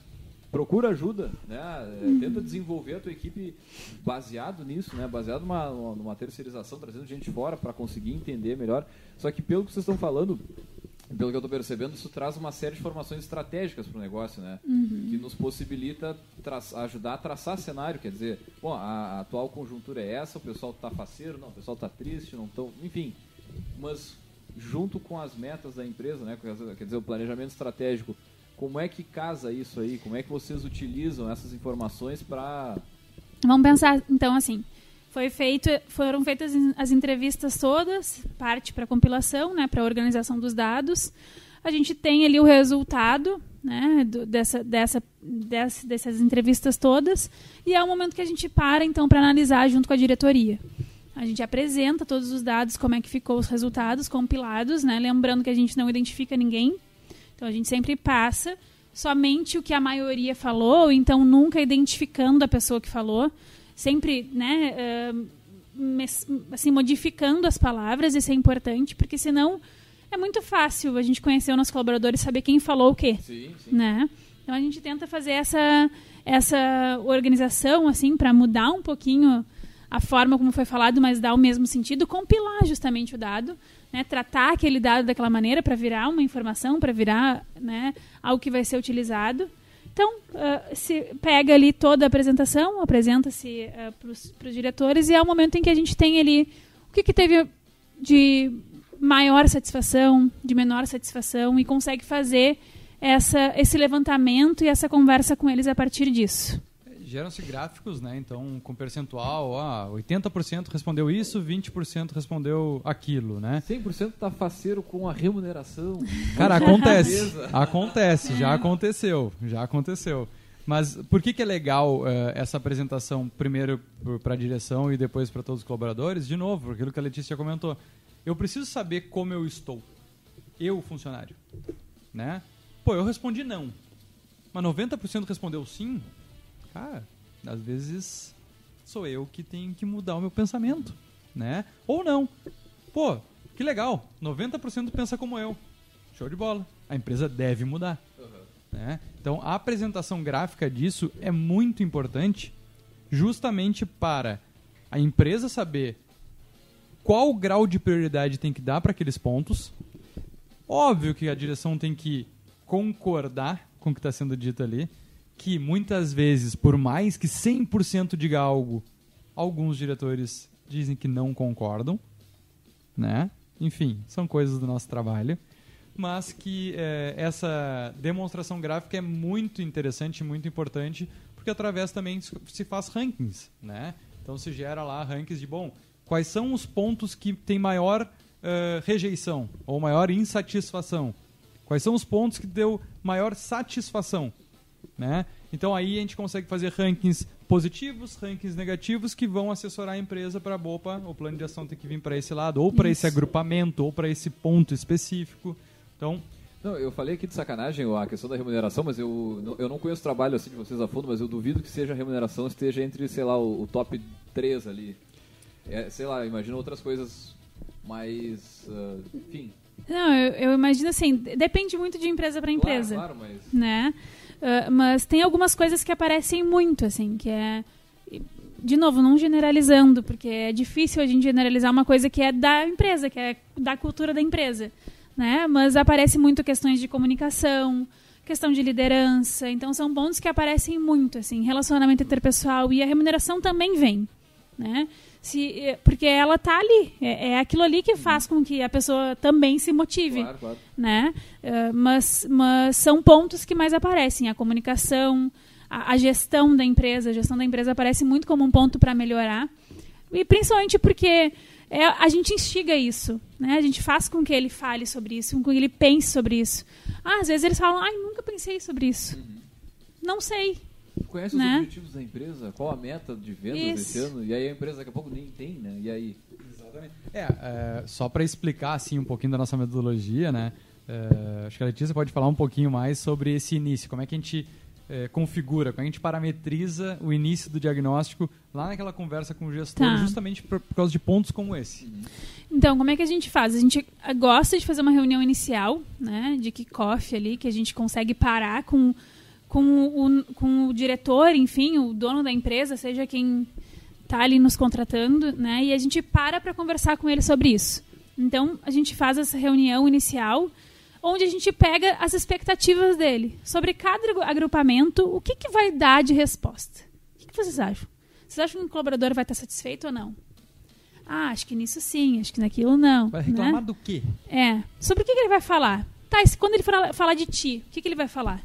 procura ajuda, né? É, tenta desenvolver a tua equipe baseado nisso, né? Baseado numa, numa terceirização, trazendo gente fora para conseguir entender melhor. Só que pelo que vocês estão falando, pelo que eu estou percebendo, isso traz uma série de informações estratégicas para o negócio, né? Uhum. Que nos possibilita ajudar a traçar cenário, quer dizer, bom, a, a atual conjuntura é essa, o pessoal está faceiro, não, o pessoal está triste, não estão, enfim. Mas junto com as metas da empresa, né? Quer dizer, o planejamento estratégico, como é que casa isso aí? Como é que vocês utilizam essas informações para Vamos pensar, então, assim, foi feito, foram feitas as entrevistas todas, parte para compilação, né, para organização dos dados. A gente tem ali o resultado né, do, dessa, dessa, dessa, dessas entrevistas todas e é o momento que a gente para então para analisar junto com a diretoria. A gente apresenta todos os dados, como é que ficou os resultados compilados, né, lembrando que a gente não identifica ninguém. Então a gente sempre passa somente o que a maioria falou, então nunca identificando a pessoa que falou, sempre, né, assim, modificando as palavras, isso é importante, porque senão é muito fácil a gente conhecer o nosso colaborador e saber quem falou o quê, sim, sim. né? Então a gente tenta fazer essa essa organização assim para mudar um pouquinho a forma como foi falado, mas dar o mesmo sentido, compilar justamente o dado né, tratar aquele dado daquela maneira para virar uma informação, para virar né, algo que vai ser utilizado. Então, uh, se pega ali toda a apresentação, apresenta-se uh, para os diretores e é o momento em que a gente tem ali o que, que teve de maior satisfação, de menor satisfação e consegue fazer essa, esse levantamento e essa conversa com eles a partir disso geram-se gráficos, né? Então, com percentual, ah, 80% respondeu isso, 20% respondeu aquilo, né? 100% tá faceiro com a remuneração. Cara, acontece. acontece, já aconteceu, já aconteceu. Mas por que, que é legal uh, essa apresentação primeiro para a direção e depois para todos os colaboradores? De novo, aquilo que a Letícia comentou. Eu preciso saber como eu estou. Eu, funcionário. Né? Pô, eu respondi não. Mas 90% respondeu sim cara, às vezes sou eu que tenho que mudar o meu pensamento, né? Ou não. Pô, que legal, 90% pensa como eu. Show de bola. A empresa deve mudar. Uhum. Né? Então, a apresentação gráfica disso é muito importante justamente para a empresa saber qual grau de prioridade tem que dar para aqueles pontos. Óbvio que a direção tem que concordar com o que está sendo dito ali que muitas vezes, por mais que 100% diga algo, alguns diretores dizem que não concordam, né? Enfim, são coisas do nosso trabalho, mas que é, essa demonstração gráfica é muito interessante, muito importante, porque através também se faz rankings, né? Então se gera lá rankings de bom, quais são os pontos que têm maior uh, rejeição ou maior insatisfação? Quais são os pontos que deu maior satisfação? Né? Então aí a gente consegue fazer rankings positivos, rankings negativos que vão assessorar a empresa para opa, o plano de ação tem que vir para esse lado, ou para esse agrupamento, ou para esse ponto específico. Então, não, eu falei aqui de sacanagem a questão da remuneração, mas eu, eu não conheço o trabalho assim de vocês a fundo, mas eu duvido que seja a remuneração esteja entre, sei lá, o, o top 3 ali. É, sei lá, imagina outras coisas mais. Uh, enfim. Não, eu, eu, imagino assim, depende muito de empresa para empresa. Claro, claro, mas. Né? Uh, mas tem algumas coisas que aparecem muito, assim, que é. De novo, não generalizando, porque é difícil a gente generalizar uma coisa que é da empresa, que é da cultura da empresa. Né? Mas aparece muito questões de comunicação, questão de liderança. Então são pontos que aparecem muito, assim, relacionamento interpessoal e a remuneração também vem, né? Se, é, porque ela tá ali. É, é, aquilo ali que faz com que a pessoa também se motive. Claro, claro. Né? Uh, mas, mas são pontos que mais aparecem. A comunicação, a, a, gestão da empresa. A gestão da empresa aparece muito como um ponto para melhorar. E principalmente porque é, a gente instiga isso. Né? A gente faz com que ele fale sobre isso, com que ele pense sobre isso. Ah, às vezes eles falam, ai, nunca pensei sobre isso. Uhum. Não sei. Conhece né? os objetivos da empresa? Qual a meta de vendas Isso. desse ano? E aí a empresa daqui a pouco nem tem, né? E aí? Exatamente. É, é só para explicar assim um pouquinho da nossa metodologia, né? É, acho que a Letícia pode falar um pouquinho mais sobre esse início. Como é que a gente é, configura, como é que a gente parametriza o início do diagnóstico lá naquela conversa com o gestor, tá. justamente por, por, causa de pontos como esse. Então, como é que a gente faz? A gente gosta de fazer uma reunião inicial, né, de kickoff ali, que a gente consegue parar com com o, com o diretor, enfim, o dono da empresa, seja quem está ali nos contratando, né? E a gente para para conversar com ele sobre isso. Então, a gente faz essa reunião inicial, onde a gente pega as expectativas dele. Sobre cada agrupamento, o que, que vai dar de resposta? O que, que vocês acham? Vocês acham que o colaborador vai estar satisfeito ou não? Ah, acho que nisso sim, acho que naquilo não. Vai reclamar né? do quê? É. Sobre o que, que ele vai falar? Tá, e quando ele falar de ti, o que, que ele vai falar?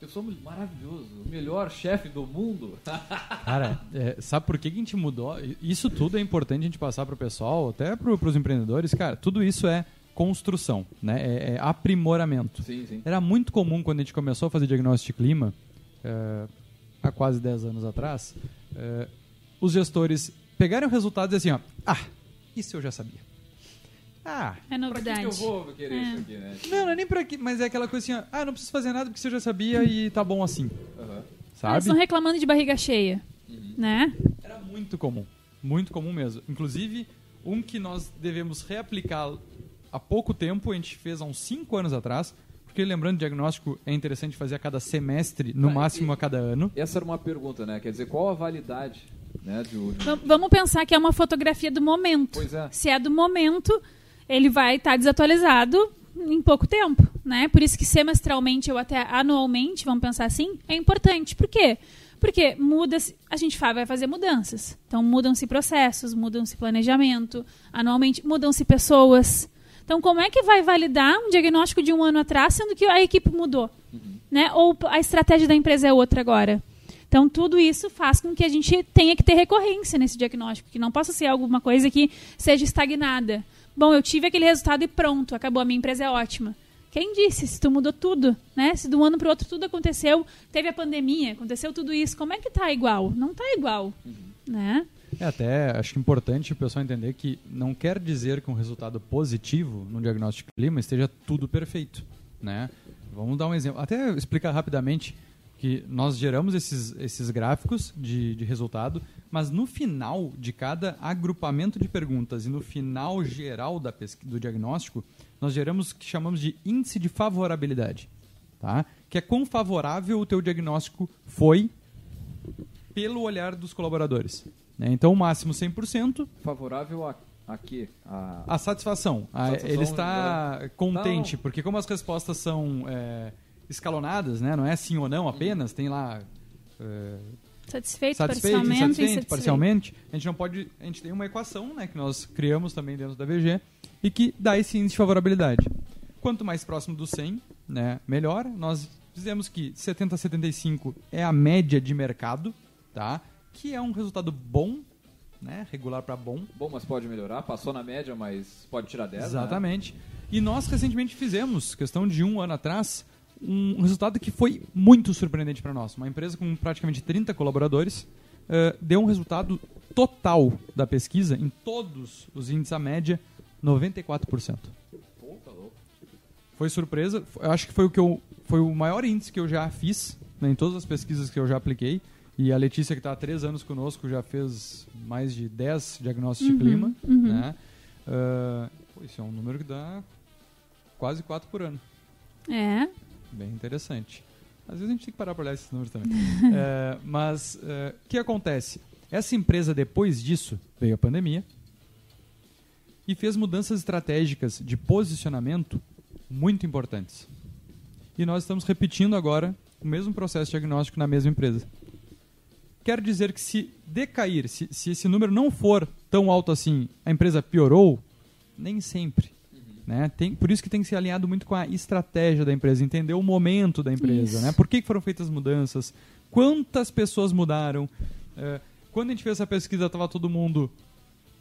Eu sou maravilhoso, o melhor chefe do mundo. (laughs) Cara, é, sabe por que, que a gente mudou? Isso tudo é importante a gente passar para o pessoal, até para os empreendedores. Cara, tudo isso é construção, né? É, é aprimoramento. Sim, sim. Era muito comum quando a gente começou a fazer diagnóstico de clima, é, há quase 10 anos atrás, é, os gestores pegarem o resultado e dizer assim, ó, ah, isso eu já sabia. Ah, é novidade. Pra que, que eu vou querer é. isso aqui, né? Não, não é nem pra que, mas é aquela coisa assim, ah, não preciso fazer nada porque você já sabia e tá bom assim. Uhum. Sabe? Eles estão reclamando de barriga cheia, uhum. né? Era muito comum, muito comum mesmo. Inclusive, um que nós devemos reaplicar há pouco tempo, a gente fez há uns 5 anos atrás, porque lembrando, diagnóstico é interessante fazer a cada semestre, no ah, máximo a cada ano. Essa era uma pergunta, né? Quer dizer, qual a validade né, de, de... Vamos pensar que é uma fotografia do momento. Pois é. Se é do momento, ele vai estar tá desatualizado em pouco tempo, né? Por isso que semestralmente ou até anualmente, vamos pensar assim, é importante. Por quê? Porque muda a gente vai fazer mudanças. Então mudam-se processos, mudam-se planejamento, anualmente mudam-se pessoas. Então como é que vai validar um diagnóstico de um ano atrás, sendo que a equipe mudou, uhum. né? Ou a estratégia da empresa é outra agora? Então, tudo isso faz com que a gente tenha que ter recorrência nesse diagnóstico, que não possa ser alguma coisa que seja estagnada. Bom, eu tive aquele resultado e pronto, acabou, a minha empresa é ótima. Quem disse? Se tu mudou tudo, né? Se de um ano para o outro tudo aconteceu, teve a pandemia, aconteceu tudo isso, como é que tá igual? Não tá igual, uhum. né? É até acho importante o pessoal entender que não quer dizer que um resultado positivo no diagnóstico de clima esteja tudo perfeito, né? Vamos dar um exemplo, até explicar rapidamente que nós geramos esses, esses gráficos de, de resultado, mas no final de cada agrupamento de perguntas e no final geral da do diagnóstico, nós geramos o que chamamos de índice de favorabilidade, tá? que é quão favorável o teu diagnóstico foi pelo olhar dos colaboradores. Né? Então, o máximo 100%. Favorável a, a quê? A, a satisfação. A, satisfação ele está contente, não. porque como as respostas são... É, escalonadas, né? Não é sim ou não apenas, tem lá é, satisfeito, satisfeito, parcialmente, insatisfeito, parcialmente. A gente não pode, a gente tem uma equação, né, que nós criamos também dentro da VG e que dá esse índice de favorabilidade. Quanto mais próximo do 100, né, melhor. Nós dizemos que 70 a 75 é a média de mercado, tá? Que é um resultado bom né? Regular para bom. Bom, mas pode melhorar. Passou na média, mas pode tirar 10. Né? Exatamente. Né? E nós recentemente fizemos, questão de um ano atrás, um resultado que foi muito surpreendente para nós. Uma empresa com praticamente 30 colaboradores uh, deu um resultado total da pesquisa, em todos os índices a média, 94%. Foi surpresa, eu acho que foi o, que eu, foi o maior índice que eu já fiz né, em todas as pesquisas que eu já apliquei. E a Letícia, que está há três anos conosco, já fez mais de 10 diagnósticos uhum, de clima. Uhum. Né? Uh, isso é um número que dá quase 4 por ano. É. Bem interessante. Às vezes a gente tem que parar para olhar esses números também. (laughs) é, mas é, o que acontece? Essa empresa, depois disso, veio a pandemia e fez mudanças estratégicas de posicionamento muito importantes. E nós estamos repetindo agora o mesmo processo diagnóstico na mesma empresa. Quer dizer que se decair, se, se esse número não for tão alto assim, a empresa piorou? Nem sempre. Né? Tem, por isso que tem que ser alinhado muito com a estratégia da empresa, entender o momento da empresa, né? por que foram feitas as mudanças, quantas pessoas mudaram. É, quando a gente fez essa pesquisa, estava todo mundo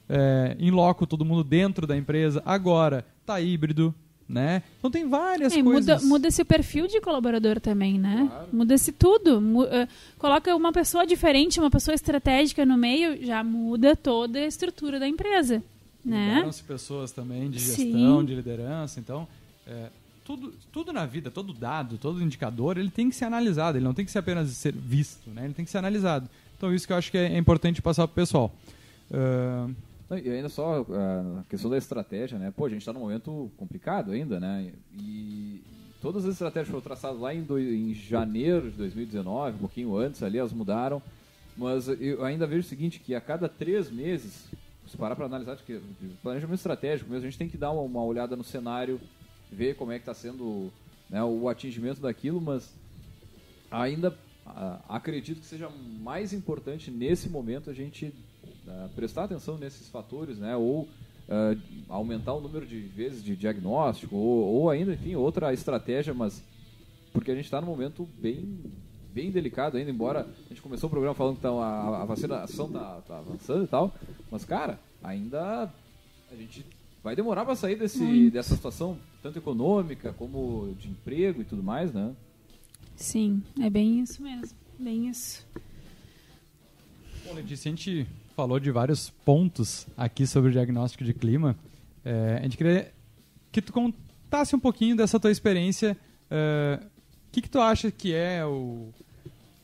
é, em loco, todo mundo dentro da empresa. Agora, está híbrido, né? Então tem várias é, coisas. Muda, muda-se o perfil de colaborador também, né? Claro. Muda-se tudo. Mu uh, coloca uma pessoa diferente, uma pessoa estratégica no meio, já muda toda a estrutura da empresa né? Mudaram-se pessoas também de gestão, Sim. de liderança, então é, tudo, tudo na vida, todo dado, todo indicador, ele tem que ser analisado, ele não tem que ser apenas ser visto, né? Ele tem que ser analisado. Então isso que eu acho que é, importante passar para o pessoal. Uh... E ainda só a questão da estratégia, né? Pô, a gente está num momento complicado ainda, né? E todas as estratégias foram traçadas lá em, do, em janeiro de 2019, um pouquinho antes ali, elas mudaram. Mas eu ainda vejo o seguinte, que a cada três meses se parar para analisar, de planejamento estratégico mesmo, a gente tem que dar uma, uma olhada no cenário ver como é que está sendo né, o atingimento daquilo, mas ainda ah, acredito que seja mais importante nesse momento a gente ah, prestar atenção nesses fatores, né? Ou ah, aumentar o número de vezes de diagnóstico, ou, ou ainda, enfim, outra estratégia, mas porque a gente está num momento bem bem delicado ainda, embora a gente começou o programa falando que tá, a, a vacinação tá, tá avançando e tal, mas cara, ainda a gente vai demorar para sair desse, dessa situação tanto econômica como de emprego e tudo mais, né? Sim, é bem isso mesmo. Bem isso. Bom, Letícia, a gente falou de vários pontos aqui sobre o diagnóstico de clima. É, a gente queria que tu contasse um pouquinho dessa tua experiência. É, o que, que tu acha que é o,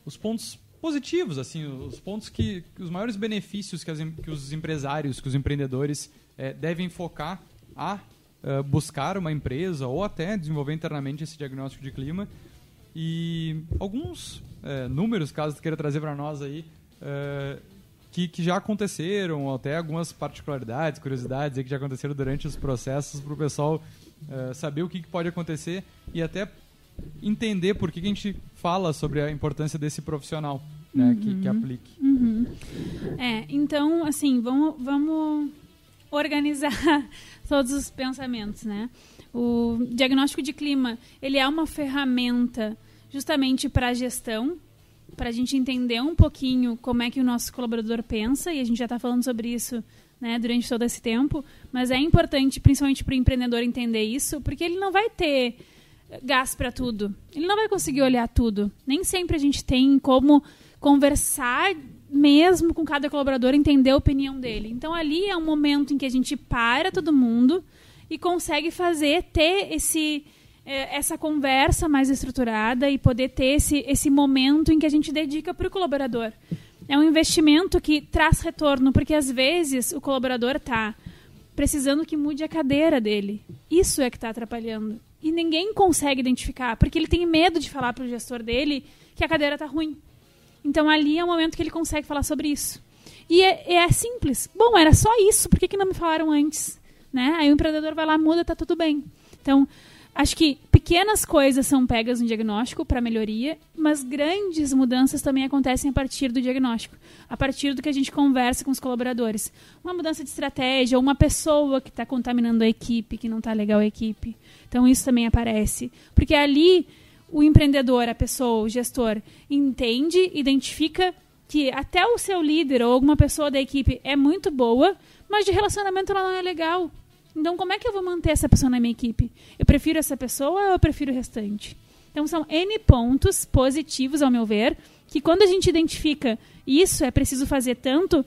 os pontos positivos, assim, os pontos que os maiores benefícios que, as, que os empresários, que os empreendedores é, devem focar a uh, buscar uma empresa ou até desenvolver internamente esse diagnóstico de clima. E alguns é, números, caso queira trazer para nós aí, é, que, que já aconteceram, até algumas particularidades, curiosidades que já aconteceram durante os processos, para o pessoal é, saber o que, que, pode acontecer e até entender por que, que, a gente fala sobre a importância desse profissional né, uhum. que, que uhum. aplique. Uhum. É, então, assim, vamos, vamos organizar (laughs) todos os pensamentos, né? O diagnóstico de clima, ele é uma ferramenta justamente para a gestão, para a gente entender um pouquinho como é que o nosso colaborador pensa, e a gente já está falando sobre isso né, durante todo esse tempo, mas é importante, principalmente para o empreendedor, entender isso, porque ele não vai ter gás para tudo, ele não vai conseguir olhar tudo. Nem sempre a gente tem como conversar mesmo com cada colaborador, entender a opinião dele. Então ali é um momento em que a gente para todo mundo e consegue fazer, ter esse, é, essa conversa mais estruturada e poder ter esse, esse momento em que a gente dedica para o colaborador. É um investimento que traz retorno, porque às vezes o colaborador está precisando que mude a cadeira dele. Isso é que está atrapalhando. E ninguém consegue identificar, porque ele tem medo de falar para o gestor dele que a cadeira está ruim. Então ali é o momento que ele consegue falar sobre isso. E é, é simples. Bom, era só isso, por que, que não me falaram antes? Né? Aí o empreendedor vai lá, muda, tá tudo bem. Então, acho que pequenas coisas são pegas no diagnóstico para melhoria, mas grandes mudanças também acontecem a partir do diagnóstico, a partir do que a gente conversa com os colaboradores. Uma mudança de estratégia, uma pessoa que está contaminando a equipe, que não está legal a equipe. Então, isso também aparece. Porque ali o empreendedor, a pessoa, o gestor, entende, identifica que até o seu líder ou alguma pessoa da equipe é muito boa, mas de relacionamento ela não é legal. Então, como é que eu vou manter essa pessoa na minha equipe? Eu prefiro essa pessoa ou eu prefiro o restante? Então, são N pontos positivos, ao meu ver, que quando a gente identifica isso, é preciso fazer tanto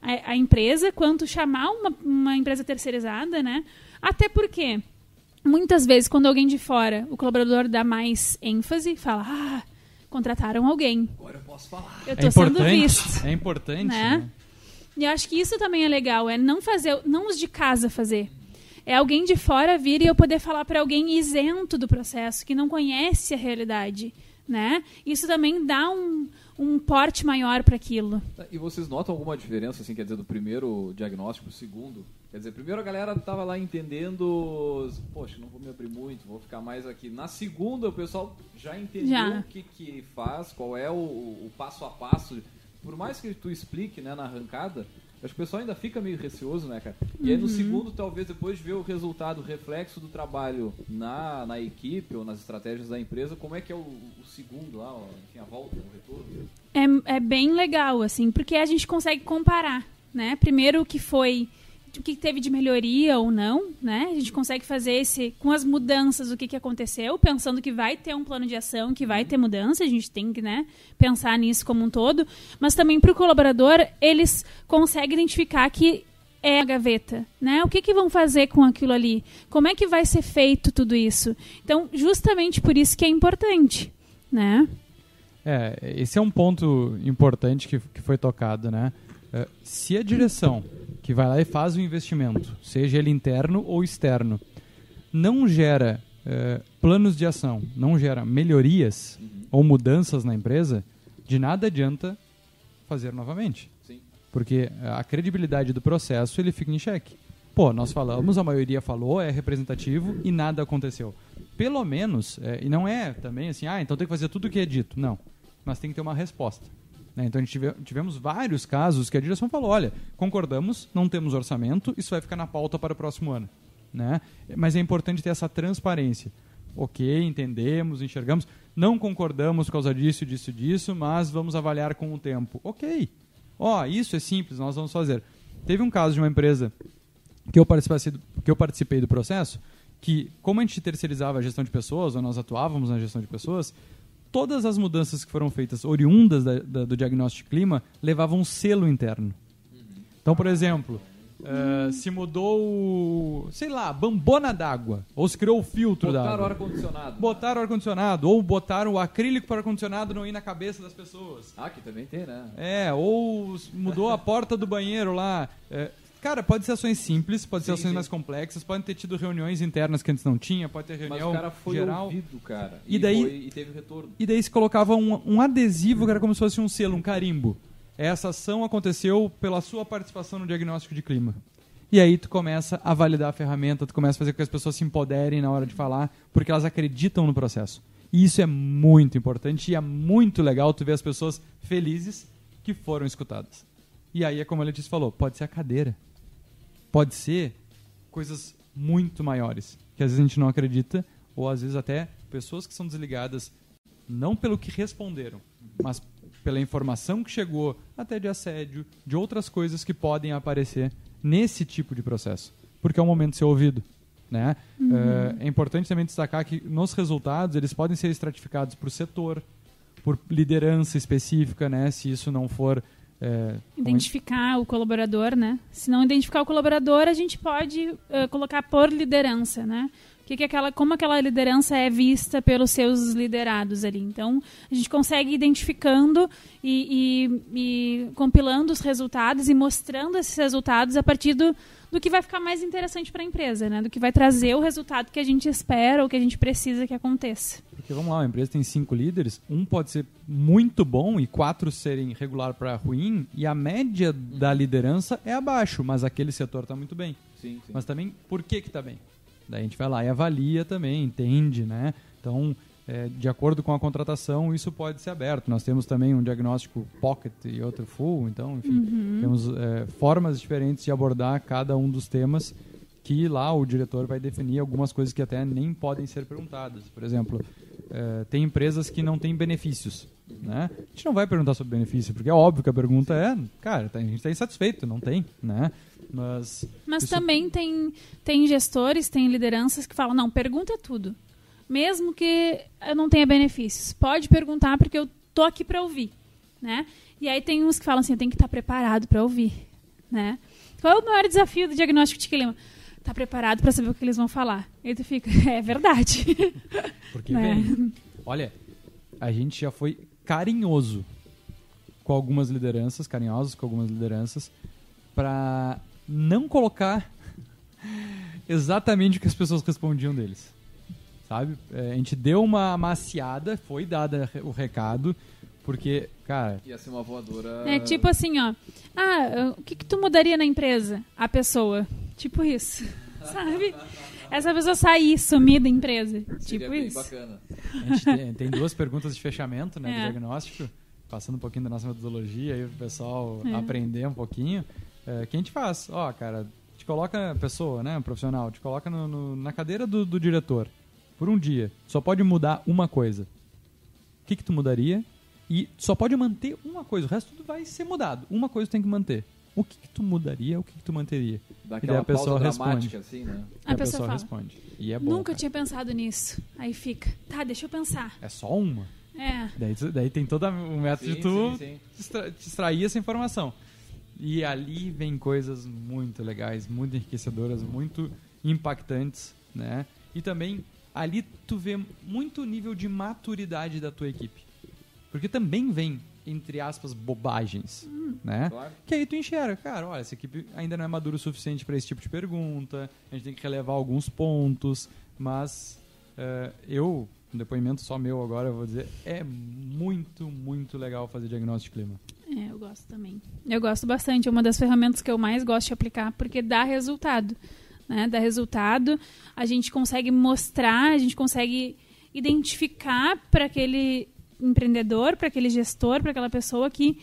a, a empresa quanto chamar uma, uma empresa terceirizada, né? Até porque, muitas vezes, quando alguém de fora, o colaborador dá mais ênfase, fala, ah, contrataram alguém. Agora eu posso falar. Eu tô é sendo visto. É importante, né? né? E eu acho que isso também é legal, é não fazer, não os de casa fazer é alguém de fora vir e eu poder falar para alguém isento do processo, que não conhece a realidade. Né? Isso também dá um, um porte maior para aquilo. E vocês notam alguma diferença, assim, quer dizer, do primeiro diagnóstico para o segundo? Quer dizer, primeiro a galera estava lá entendendo, poxa, não vou me abrir muito, vou ficar mais aqui. Na segunda, o pessoal já entendeu já. o que, que faz, qual é o, o passo a passo. Por mais que tu explique né, na arrancada, Acho que o pessoal ainda fica meio receoso, né, cara? E aí no uhum. segundo, talvez depois de ver o resultado, o reflexo do trabalho na, na equipe ou nas estratégias da empresa, como é que é o, o segundo lá, ó, enfim, a volta, o retorno? É, é bem legal, assim, porque a gente consegue comparar, né? Primeiro o que foi o que teve de melhoria ou não, né? A gente consegue fazer esse com as mudanças o que, que aconteceu, pensando que vai ter um plano de ação, que vai ter mudança, a gente tem que, né, pensar nisso como um todo, mas também para o colaborador eles conseguem identificar que é a gaveta, né? O que, que vão fazer com aquilo ali? Como é que vai ser feito tudo isso? Então, justamente por isso que é importante, né? É, esse é um ponto importante que, que foi tocado, né? É, se a direção que vai lá e faz o investimento, seja ele interno ou externo, não gera é, planos de ação, não gera melhorias ou mudanças na empresa, de nada adianta fazer novamente. Sim. Porque a credibilidade do processo ele fica em xeque. pô, nós falamos, a maioria falou, é representativo e nada aconteceu. Pelo menos, é, e não é também assim, ah, então tem que fazer tudo o que é dito. Não. Mas tem que ter uma resposta. Né? Então a gente tive, tivemos vários casos que a direção falou: olha, concordamos, não temos orçamento, isso vai ficar na pauta para o próximo ano. Né? Mas é importante ter essa transparência. Ok, entendemos, enxergamos, não concordamos por causa disso, disso, disso, mas vamos avaliar com o tempo. Ok. Ó, oh, isso é simples, nós vamos fazer. Teve um caso de uma empresa que eu que eu participei do processo, que como a gente terceirizava a gestão de pessoas, ou nós atuávamos na gestão de pessoas, todas as mudanças que foram feitas oriundas da, da, do diagnóstico de clima levavam um selo interno. Então, por exemplo, uh, se mudou, sei lá, bambona d'água, ou se criou o filtro d'água. Botaram ar-condicionado. Botaram ar-condicionado, ou botaram o acrílico para ar-condicionado não ir na cabeça das pessoas. Ah, que também tem, né? É, ou mudou a porta do banheiro lá. É, Cara, pode ser ações simples, pode sim, ser ações sim. mais complexas, podem ter tido reuniões internas que antes não tinha, pode ter reunião Mas o cara foi geral. ouvido, cara. E, e daí foi, e teve retorno. E daí se colocava um, um adesivo que era como se fosse um selo, um carimbo. Essa ação aconteceu pela sua participação no diagnóstico de clima. E aí tu começa a validar a ferramenta, tu começa a fazer com que as pessoas se empoderem na hora de falar, porque elas acreditam no processo. E isso é muito importante e é muito legal tu ver as pessoas felizes que foram escutadas. E aí é como a Letícia falou, pode ser a cadeira pode ser coisas muito maiores, que às vezes a gente não acredita, ou às vezes até pessoas que são desligadas não pelo que responderam, mas pela informação que chegou, até de assédio, de outras coisas que podem aparecer nesse tipo de processo, porque é o momento de ser ouvido. Né? Uhum. É, é importante também destacar que nos resultados eles podem ser estratificados por setor, por liderança específica, né? se isso não for é, identificar o colaborador, né? Se não identificar o colaborador, a gente pode uh, colocar por liderança, né? Que que aquela, como aquela liderança é vista pelos seus liderados ali. Então, a gente consegue identificando e, e, e compilando os resultados e mostrando esses resultados a partir do, do que vai ficar mais interessante para a empresa, né? Do que vai trazer o resultado que a gente espera ou que a gente precisa que aconteça. Porque vamos lá, a empresa tem cinco líderes, um pode ser muito bom e quatro serem regular para ruim, e a média da liderança é abaixo, mas aquele setor está muito bem. Sim, sim. Mas também, por que que está bem? Daí a gente vai lá e avalia também, entende, né? Então, é, de acordo com a contratação, isso pode ser aberto. Nós temos também um diagnóstico pocket e outro full, então, enfim, uhum. temos é, formas diferentes de abordar cada um dos temas que lá o diretor vai definir algumas coisas que até nem podem ser perguntadas. Por exemplo, é, tem empresas que não têm benefícios. Né? A gente não vai perguntar sobre benefício, porque é óbvio que a pergunta é, cara, tá, a gente está insatisfeito, não tem, né? Mas, Mas isso... também tem, tem gestores, tem lideranças que falam, não, pergunta tudo mesmo que eu não tenha benefícios. Pode perguntar porque eu tô aqui para ouvir, né? E aí tem uns que falam assim, eu tenho que estar tá preparado para ouvir, né? Qual é o maior desafio do diagnóstico de clima? Tá preparado para saber o que eles vão falar. E tu fica, (laughs) é verdade. Porque né? vem. Olha, a gente já foi carinhoso com algumas lideranças, carinhosos com algumas lideranças, para não colocar (laughs) exatamente o que as pessoas respondiam deles sabe? É, a gente deu uma maciada, foi dada o recado, porque, cara... Ia ser uma voadora... É tipo assim, ó. Ah, o que, que tu mudaria na empresa? A pessoa. Tipo isso, (laughs) sabe? Essa pessoa sair, sumir da empresa. Seria tipo bem isso. bacana. A gente tem, tem, duas perguntas de fechamento, né, é. do diagnóstico. Passando um pouquinho da nossa metodologia aí o pessoal é. aprender um pouquinho. É, que a gente faz? Ó, cara, te coloca, pessoa, né, um profissional, te coloca no, no, na cadeira do, do diretor por um dia, só pode mudar uma coisa. O que, que tu mudaria? E só pode manter uma coisa, o resto tudo vai ser mudado. Uma coisa tu tem que manter. O que, que tu mudaria, o que, que tu manteria? Daquela e daí a pessoa responde. Assim, né? A, a, pessoa, pessoa responde. E é bom, Nunca cara. tinha pensado nisso. Aí fica, tá, deixa eu pensar. É só uma? É. Daí, daí tem todo o método sim, de tu sim, sim. extrair essa informação. E ali vem coisas muito legais, muito enriquecedoras, muito impactantes, né? E também ali tu vê muito nível de maturidade da tua equipe. Porque também vem, entre aspas, bobagens, hum, né? Claro. Que aí tu enxerga, cara, olha, essa equipe ainda não é madura o suficiente para esse tipo de pergunta, a gente tem que relevar alguns pontos, mas uh, eu, um depoimento só meu agora, eu vou dizer, é muito, muito legal fazer diagnóstico de clima. É, eu gosto também. Eu gosto bastante. É uma das ferramentas que eu mais gosto de aplicar, porque dá resultado. Né? Dá resultado. A gente consegue mostrar, a gente consegue identificar para aquele empreendedor, para aquele gestor, para aquela pessoa que,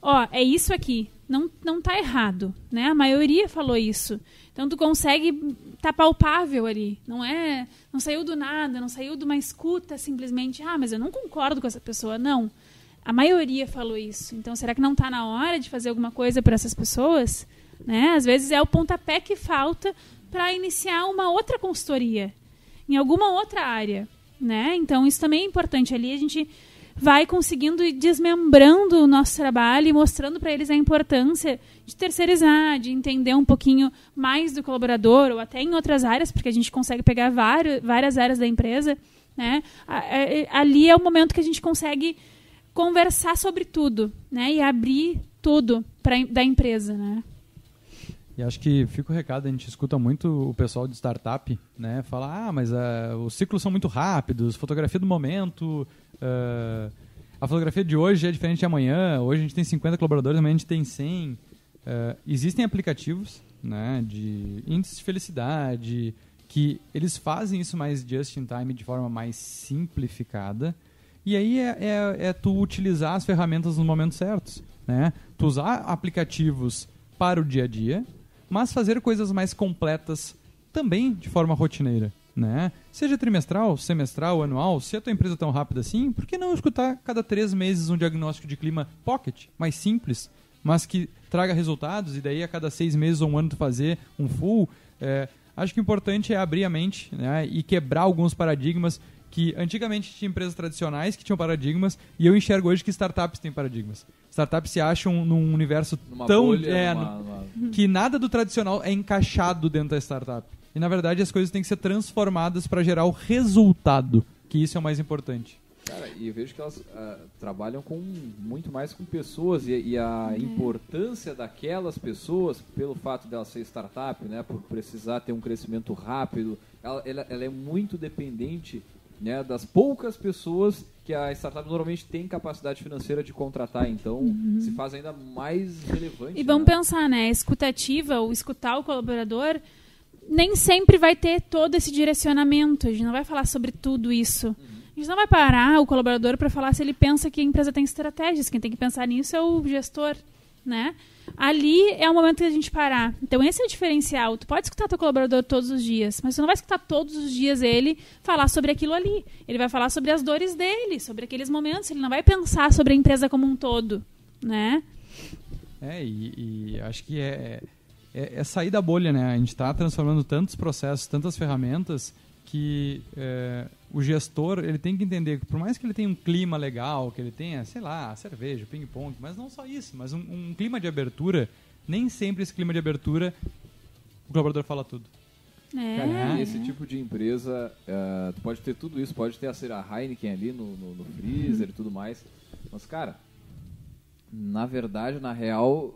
ó, é isso aqui. Não, não tá errado, né? A maioria falou isso. Então tu consegue tá palpável ali, não é, não saiu do nada, não saiu de uma escuta simplesmente, ah, mas eu não concordo com essa pessoa, não. A maioria falou isso. Então, será que não está na hora de fazer alguma coisa para essas pessoas? Né? Às vezes é o pontapé que falta para iniciar uma outra consultoria em alguma outra área. Né? Então, isso também é importante. Ali a gente vai conseguindo ir desmembrando o nosso trabalho e mostrando para eles a importância de terceirizar, de entender um pouquinho mais do colaborador, ou até em outras áreas, porque a gente consegue pegar vários, várias áreas da empresa. Né? Ali é o momento que a gente consegue conversar sobre tudo, né? E abrir tudo pra, da empresa, né? E acho que fica o recado, a gente escuta muito o pessoal de startup, né? Falar, ah, mas uh, os ciclos são muito rápidos, fotografia do momento, uh, a fotografia de hoje é diferente de amanhã, hoje a gente tem 50 colaboradores, amanhã a gente tem 100. Uh, eh, existem aplicativos né, de índice de felicidade, que eles fazem isso mais just in time de forma mais simplificada, e aí é, é, é, tu utilizar as ferramentas nos momentos certos. Né? Tu usar aplicativos para o dia a dia, mas fazer coisas mais completas também de forma rotineira. Né? Seja trimestral, semestral, anual, se a tua empresa é tão rápida assim, por que não escutar cada três meses um diagnóstico de clima pocket, mais simples, mas que traga resultados e daí a cada seis meses ou um ano tu fazer um full? É, acho que o importante é abrir a mente né, e quebrar alguns paradigmas que antigamente tinha empresas tradicionais que tinham paradigmas e eu enxergo hoje que startups têm paradigmas. Startups se acham num universo numa tão bolha, é, numa, numa... que nada do tradicional é encaixado dentro da startup. E na verdade as coisas têm que ser transformadas para gerar o resultado, que isso é o mais importante. Cara, e eu vejo que elas uh, trabalham com muito mais com pessoas e, e a uhum. importância daquelas pessoas, pelo fato delas ser startup, né, por precisar ter um crescimento rápido, ela, ela, ela é muito dependente né, das poucas pessoas que a startup normalmente tem capacidade financeira de contratar, então uhum. se faz ainda mais relevante. E vamos né? pensar, né, a escutativa, o escutar o colaborador, nem sempre vai ter todo esse direcionamento, a gente não vai falar sobre tudo isso. Uhum. A gente não vai parar o colaborador para falar se ele pensa que a empresa tem estratégias, quem tem que pensar nisso é o gestor, né? Ali é o momento que a gente parar. Então esse é o diferencial. Tu pode escutar teu colaborador todos os dias, mas você não vai escutar todos os dias ele falar sobre aquilo ali. Ele vai falar sobre as dores dele, sobre aqueles momentos. Ele não vai pensar sobre a empresa como um todo, né? É, e, e acho que é, é, é, sair da bolha, né? A gente está transformando tantos processos, tantas ferramentas que é, o gestor ele tem que entender que por mais que ele tenha um clima legal, que ele tenha, sei lá, cerveja, ping-pong, mas não só isso, mas um, um, clima de abertura, nem sempre esse clima de abertura o colaborador fala tudo. É. Cara, esse tipo de empresa, uh, tu pode ter tudo isso, pode ter a, a Heineken ali no, no, no freezer e tudo mais, mas cara, na verdade, na real,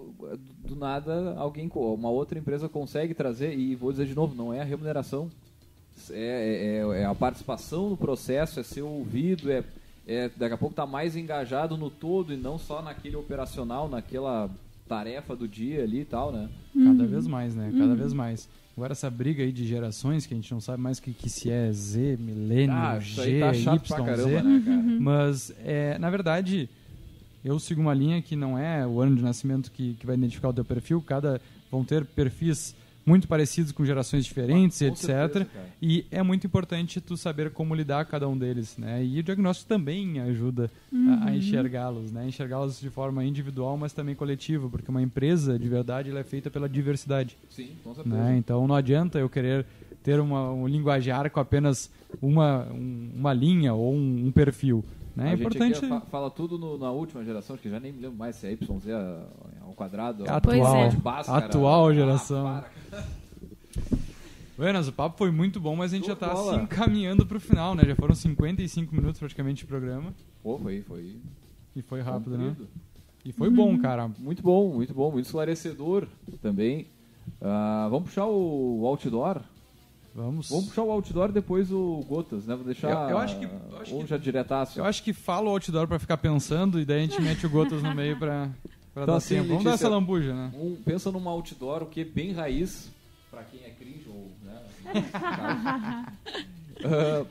do nada alguém, uma outra empresa consegue trazer e vou dizer de novo, não é a remuneração é, é, é, a participação no processo, é ser ouvido, é, é daqui a pouco estar tá mais engajado no todo e não só naquele operacional, naquela tarefa do dia ali e tal, né? Cada uhum. vez mais, né? Cada uhum. vez mais. Agora essa briga aí de gerações, que a gente não sabe mais o que, que se é Z, milênio, ah, G, tá Y, caramba, Z. Né, uhum. Mas, é, na verdade, eu sigo uma linha que não é o ano de nascimento que, que vai identificar o teu perfil. Cada vão ter perfis muito parecidos com gerações diferentes, com etc. Certeza, e é muito importante tu saber como lidar com cada um deles, né? E o diagnóstico também ajuda uhum. a, a uhum. enxergá-los, né? Enxergá-los de forma individual, mas também coletiva, porque uma empresa de verdade ela é feita pela diversidade. Sim, com certeza. Né? Então não adianta eu querer ter uma, um linguajar com apenas uma, um, uma linha ou um, um perfil. Né? A é importante. Fa fala tudo no, na última geração, que já nem me lembro mais se é YZ ao quadrado. Atual, é. atual ah, geração. Ah, (laughs) Buenas, o papo foi muito bom, mas a gente já está se encaminhando para o final, né? Já foram 55 minutos praticamente de programa. Pô, foi, foi. E foi rápido, né? E foi uhum. bom, cara. Muito bom, muito bom, muito esclarecedor também. Uh, vamos puxar o outdoor? Vamos. Vamos puxar o outdoor e depois o Gotas, né? Vou deixar. Eu, eu acho que. Eu acho ou que, já diretaço. Eu acho que fala o outdoor para ficar pensando e daí a gente (laughs) mete o Gotas no meio para Pra Então, dar assim, tempo. Vamos dar essa lambuja, né? Um, pensa num outdoor, o que é bem raiz, pra quem é cringe ou, né? (laughs) Ah,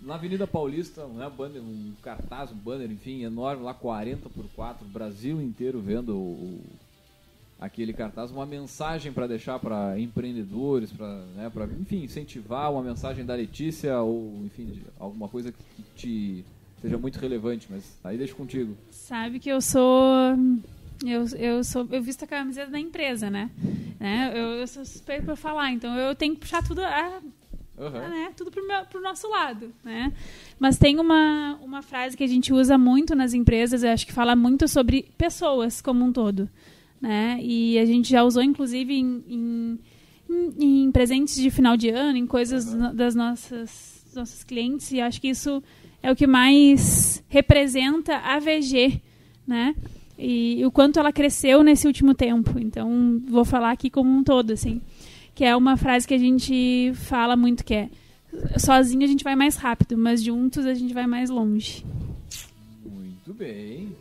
na Avenida Paulista, né, banner, um cartaz, um banner, enfim, enorme, lá 40 por 4, Brasil inteiro vendo o, o- aquele cartaz, uma mensagem para deixar para empreendedores, para, né, pra, enfim, incentivar, uma mensagem da Letícia ou, enfim, alguma coisa que, que te seja muito relevante, mas aí deixo contigo. Sabe que eu sou. Eu, eu sou. Eu visto a camiseta da empresa, né? né? Eu, eu sou suspeito pra falar, então eu tenho que puxar tudo. ah, Aham. né, tudo pro, meu, pro nosso lado, né? Mas tem uma, uma frase que a gente usa muito nas empresas, eu acho que fala muito sobre pessoas como um todo, né? E a gente já usou, inclusive, em, em, em- em presentes de final de ano, em coisas no- das nossas dos nossos clientes, e acho que isso é o que mais representa a VG, né? E o quanto ela cresceu nesse último tempo. Então, vou falar aqui como um todo, assim que é uma frase que a gente fala muito que é sozinho a gente vai mais rápido, mas juntos a gente vai mais longe. Muito bem.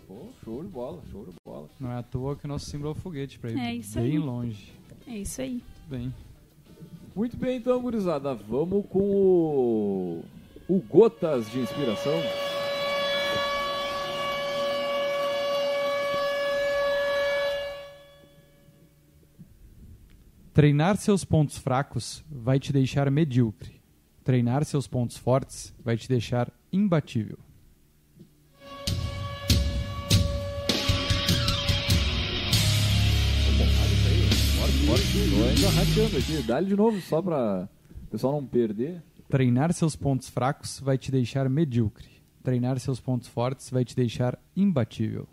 Show de bola, show de bola. Não é à toa que o nosso símbolo é o foguete pra ir É isso bem aí. longe. É isso aí. Bem. Muito bem, então, gurizada. Vamos com o, o Gotas de Inspiração. Treinar seus pontos fracos vai te deixar medíocre. Treinar seus pontos fortes vai te deixar imbatível. Tô ainda rateando aqui. Dá-lhe de novo, só pra o pessoal não perder. Treinar seus pontos fracos vai te deixar medíocre. Treinar seus pontos fortes vai te deixar imbatível.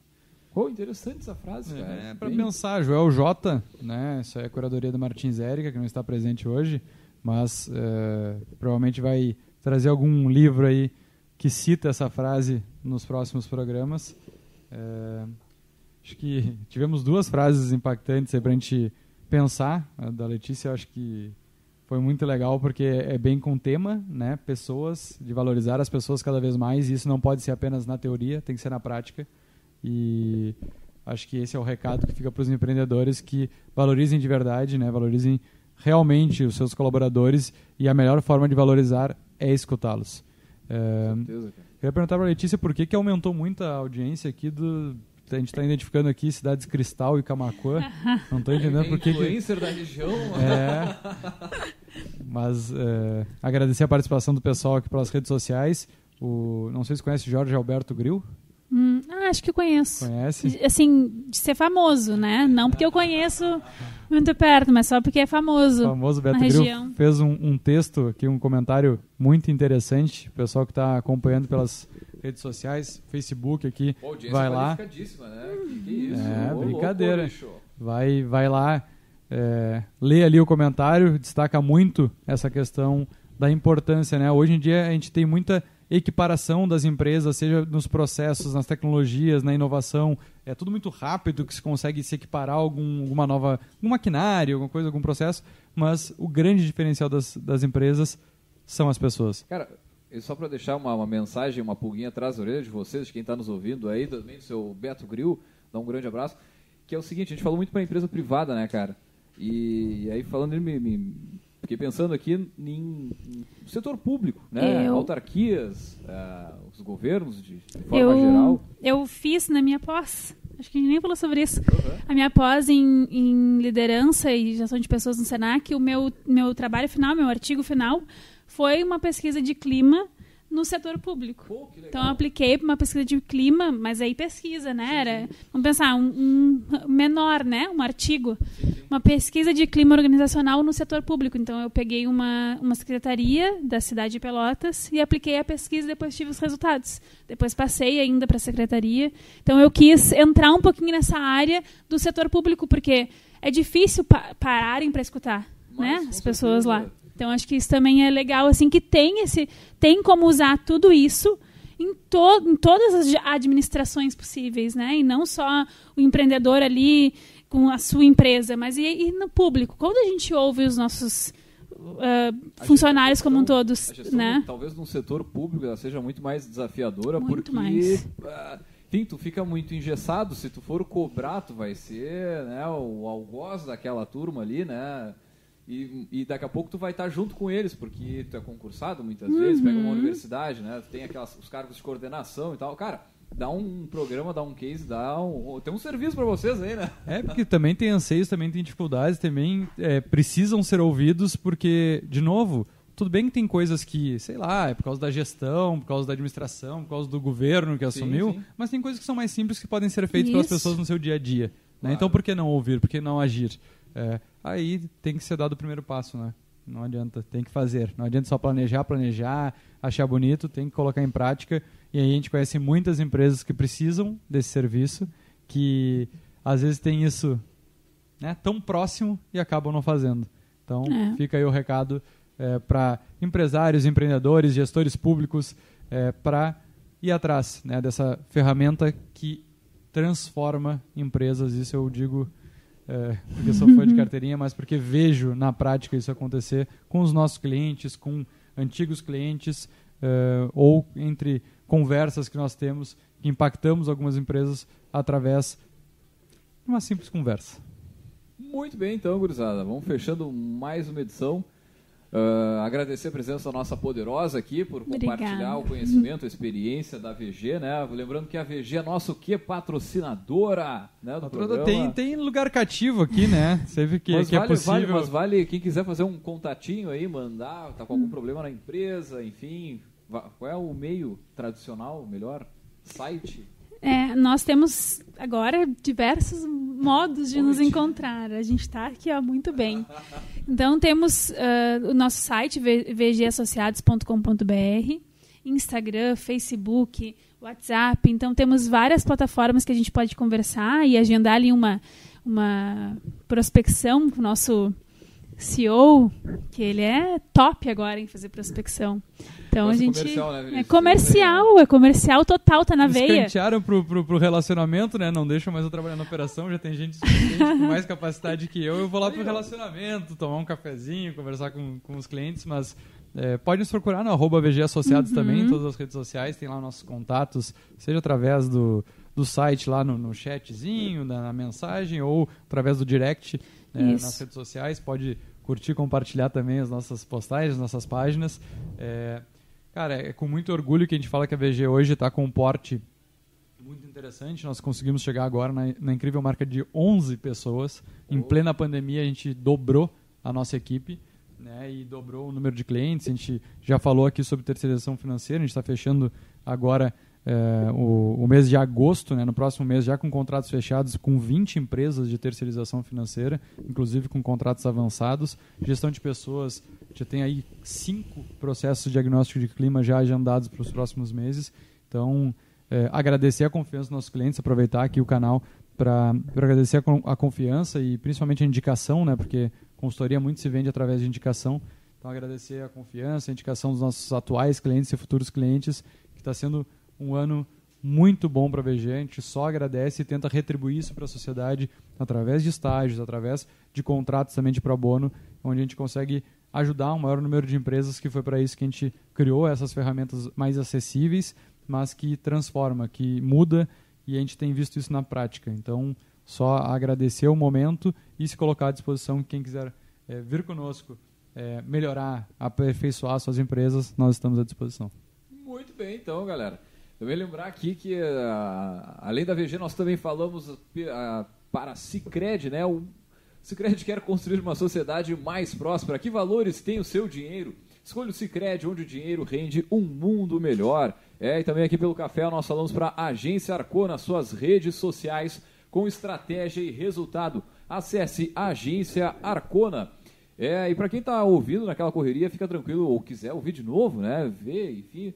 Pô, interessante essa frase, cara. É, para Bem- pensar, Joel J, né? Isso é a curadoria do Martins Érica, que não está presente hoje, mas é, provavelmente vai trazer algum livro aí que cita essa frase nos próximos programas. É, acho que tivemos duas frases impactantes aí pra gente pensar. A da Letícia, eu acho que foi muito legal porque é bem com tema, né? Pessoas, de valorizar as pessoas cada vez mais. E isso não pode ser apenas na teoria, tem que ser na prática. E acho que esse é o recado que fica para os empreendedores que valorizem de verdade, né? Valorizem realmente os seus colaboradores e a melhor forma de valorizar é escutá-los. É, certeza, cara. Queria perguntar para a Letícia por que, que aumentou muito a audiência aqui do. A gente está identificando aqui cidades Cristal e Camacuã. Não estou entendendo (laughs) por que. que Influencer da região. é. Mas é, agradecer a participação do pessoal aqui pelas redes sociais. O, não sei se conhece Jorge Alberto Grill. Hum, ah, acho que eu conheço. Conhece? Assim, de ser famoso, né? Não porque eu conheço muito perto, mas só porque é O famoso. famoso Beto na Grill região. fez um, um texto aqui, um comentário muito interessante. O pessoal que está acompanhando pelas redes sociais, Facebook aqui, Pô, audiência vai lá, né? Que, que isso? É, Ô, louco, brincadeira. bicho. vai, vai lá, é, lê ali o comentário, destaca muito essa questão da importância, né? Hoje em dia a gente tem muita equiparação das empresas, seja nos processos, nas tecnologias, na inovação, é tudo muito rápido que se consegue se equiparar a algum, alguma nova, algum maquinário, alguma coisa, algum processo, mas o grande diferencial das, das empresas são as pessoas. Cara, e só para deixar uma, uma mensagem, uma pulguinha atrás da orelha de vocês, de quem está nos ouvindo aí, também do seu Beto Grill, dá um grande abraço, que é o seguinte, a gente falou muito para empresa privada, né, cara? E, aí falando, ele me, me- fiquei pensando aqui em, em setor público, né? Eu- Autarquias, ah, os governos de, de forma Eu, geral. eu fiz na minha pós, acho que a gente nem falou sobre isso. Uhum. A minha pós em, em liderança e gestão de pessoas no Senac, o meu, meu trabalho final, meu artigo final, foi uma pesquisa de clima no setor público. Pô. Então eu apliquei para uma pesquisa de clima, mas aí pesquisa, né? Era, vamos pensar, um, um menor, né? Um artigo. Uma pesquisa de clima organizacional no setor público. Então eu peguei uma, uma secretaria da cidade de Pelotas e apliquei a pesquisa e depois tive os resultados. Depois passei ainda para a secretaria. Então eu quis entrar um pouquinho nessa área do setor público, porque é difícil pa pararem para escutar, Mas, né? As pessoas lá. Então acho que isso também é legal, assim, que tem esse, tem como usar tudo isso em, to em todas as administrações possíveis, né? E não só o empreendedor ali com a sua empresa, mas e, e no público. Quando a gente ouve os nossos A funcionários gestão- como um todos, né? Talvez no setor público ela seja muito mais desafiadora, Muito porque mais. ah, enfim, tu fica muito engessado. Se tu for cobrar, tu vai ser né, o algoz daquela turma ali, né? E, e daqui a pouco tu vai estar junto com eles, porque tu é concursado muitas uhum. vezes, pega uma universidade, né? Tu tem aquelas, os cargos de coordenação e tal. Cara, dá um programa, dá um case, dá um, tem um serviço para vocês aí, né? É, porque também tem anseios, também tem dificuldades, também é, precisam ser ouvidos, porque, de novo, tudo bem que tem coisas que, sei lá, é por causa da gestão, por causa da administração, por causa do governo que assumiu, sim. mas tem coisas que são mais simples que podem ser feitas Isso. pelas pessoas no seu dia a dia. Né? Claro. Então, por que não ouvir? Por que não agir? É, aí tem que ser dado o primeiro passo, né? Não adianta, tem que fazer. Não adianta só planejar, planejar, achar bonito, tem que colocar em prática. E aí a gente conhece muitas empresas que precisam desse serviço, que às vezes tem isso né, tão próximo e acabam não fazendo. Então é. fica aí o recado é, para empresários, empreendedores, gestores públicos, é, para ir atrás né, dessa ferramenta que transforma empresas. Isso eu digo é, porque sou fã de (laughs) carteirinha, mas porque vejo na prática isso acontecer com os nossos clientes, com antigos clientes, é, ou entre conversas que nós temos, que impactamos algumas empresas através de uma simples conversa. Muito bem, então, gurizada. Vamos fechando mais uma edição. Uh, agradecer a presença da nossa poderosa aqui por Obrigada. compartilhar o conhecimento, a experiência da VG, né? Lembrando que a VG é nosso que patrocinadora, né, do programa. Tem, tem lugar cativo aqui, né? (laughs) Sempre que, mas que é vale, é possível. Vale, mas vale, quem quiser fazer um contatinho aí, mandar, tá com algum problema na empresa, enfim, qual é o meio tradicional, melhor? Site? É, nós temos agora diversos modos de nos encontrar. A gente está aqui ó, muito bem. Então temos uh, o nosso site vgassociados.com.br, Instagram, Facebook, WhatsApp. Então temos várias plataformas que a gente pode conversar e agendar ali uma, uma prospecção com o nosso CEO, que ele é top agora em fazer prospecção. Então a gente. Comercial, né, é comercial, é comercial total, tá na veia. Escantearam pro, pro, pro relacionamento, né? Não deixam mais eu trabalhar na operação, já tem gente com mais capacidade que eu. Eu vou lá pro relacionamento, tomar um cafezinho, conversar com, com os clientes, mas. É, pode nos procurar no arroba VG Associados uhum. também, em todas as redes sociais, tem lá nossos contatos, seja através do, do site lá no, no chatzinho, na, na mensagem, ou através do direct né, nas redes sociais. Pode curtir, compartilhar também as nossas postagens, as nossas páginas. É, cara, é com muito orgulho que a gente fala que a VG hoje está com um porte muito interessante. Nós conseguimos chegar agora na, na incrível marca de 11 pessoas. Em plena pandemia, a gente dobrou a nossa equipe. Né, e dobrou o número de clientes. A gente já falou aqui sobre terceirização financeira, a gente está fechando agora é, o, o, mês de agosto, né, no próximo mês, já com contratos fechados com 20 empresas de terceirização financeira, inclusive com contratos avançados. Gestão de pessoas, já tem aí cinco processos de diagnóstico de clima já agendados para os próximos meses. Então, é, agradecer a confiança dos nossos clientes, aproveitar aqui o canal para agradecer a, a, confiança e principalmente a indicação, né, porque consultoria muito se vende através de indicação. Então, agradecer a confiança, a indicação dos nossos atuais clientes e futuros clientes, que está sendo um ano muito bom para a VG. A gente só agradece e tenta retribuir isso para a sociedade através de estágios, através de contratos também de pro bono, onde a gente consegue ajudar um maior número de empresas, que foi para isso que a gente criou essas ferramentas mais acessíveis, mas que transforma, que muda, e a gente tem visto isso na prática. Então, só agradecer o momento e se colocar à disposição quem quiser é, vir conosco, é, melhorar, aperfeiçoar suas empresas, nós estamos à disposição. Muito bem, então, galera. Vou lembrar aqui que, uh, além da VG, nós também falamos uh, para a Cicred, né? O Cicred quer construir uma sociedade mais próspera. Que valores tem o seu dinheiro? Escolha o Cicred, onde o dinheiro rende um mundo melhor. É, e também aqui pelo café nós falamos para a Agência Arcona, suas redes sociais com estratégia e resultado. Acesse Agência Arcona. É, e para quem está ouvindo naquela correria, fica tranquilo, ou quiser ouvir de novo, né? Ver, enfim,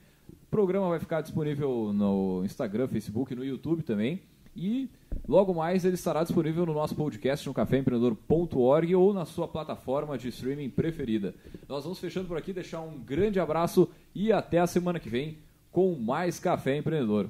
programa vai ficar disponível no Instagram, Facebook, no YouTube também. E logo mais ele estará disponível no nosso podcast no caféempreendedor.org ou na sua plataforma de streaming preferida. Nós vamos fechando por aqui, deixar um grande abraço e até a semana que vem com mais Café Empreendedor.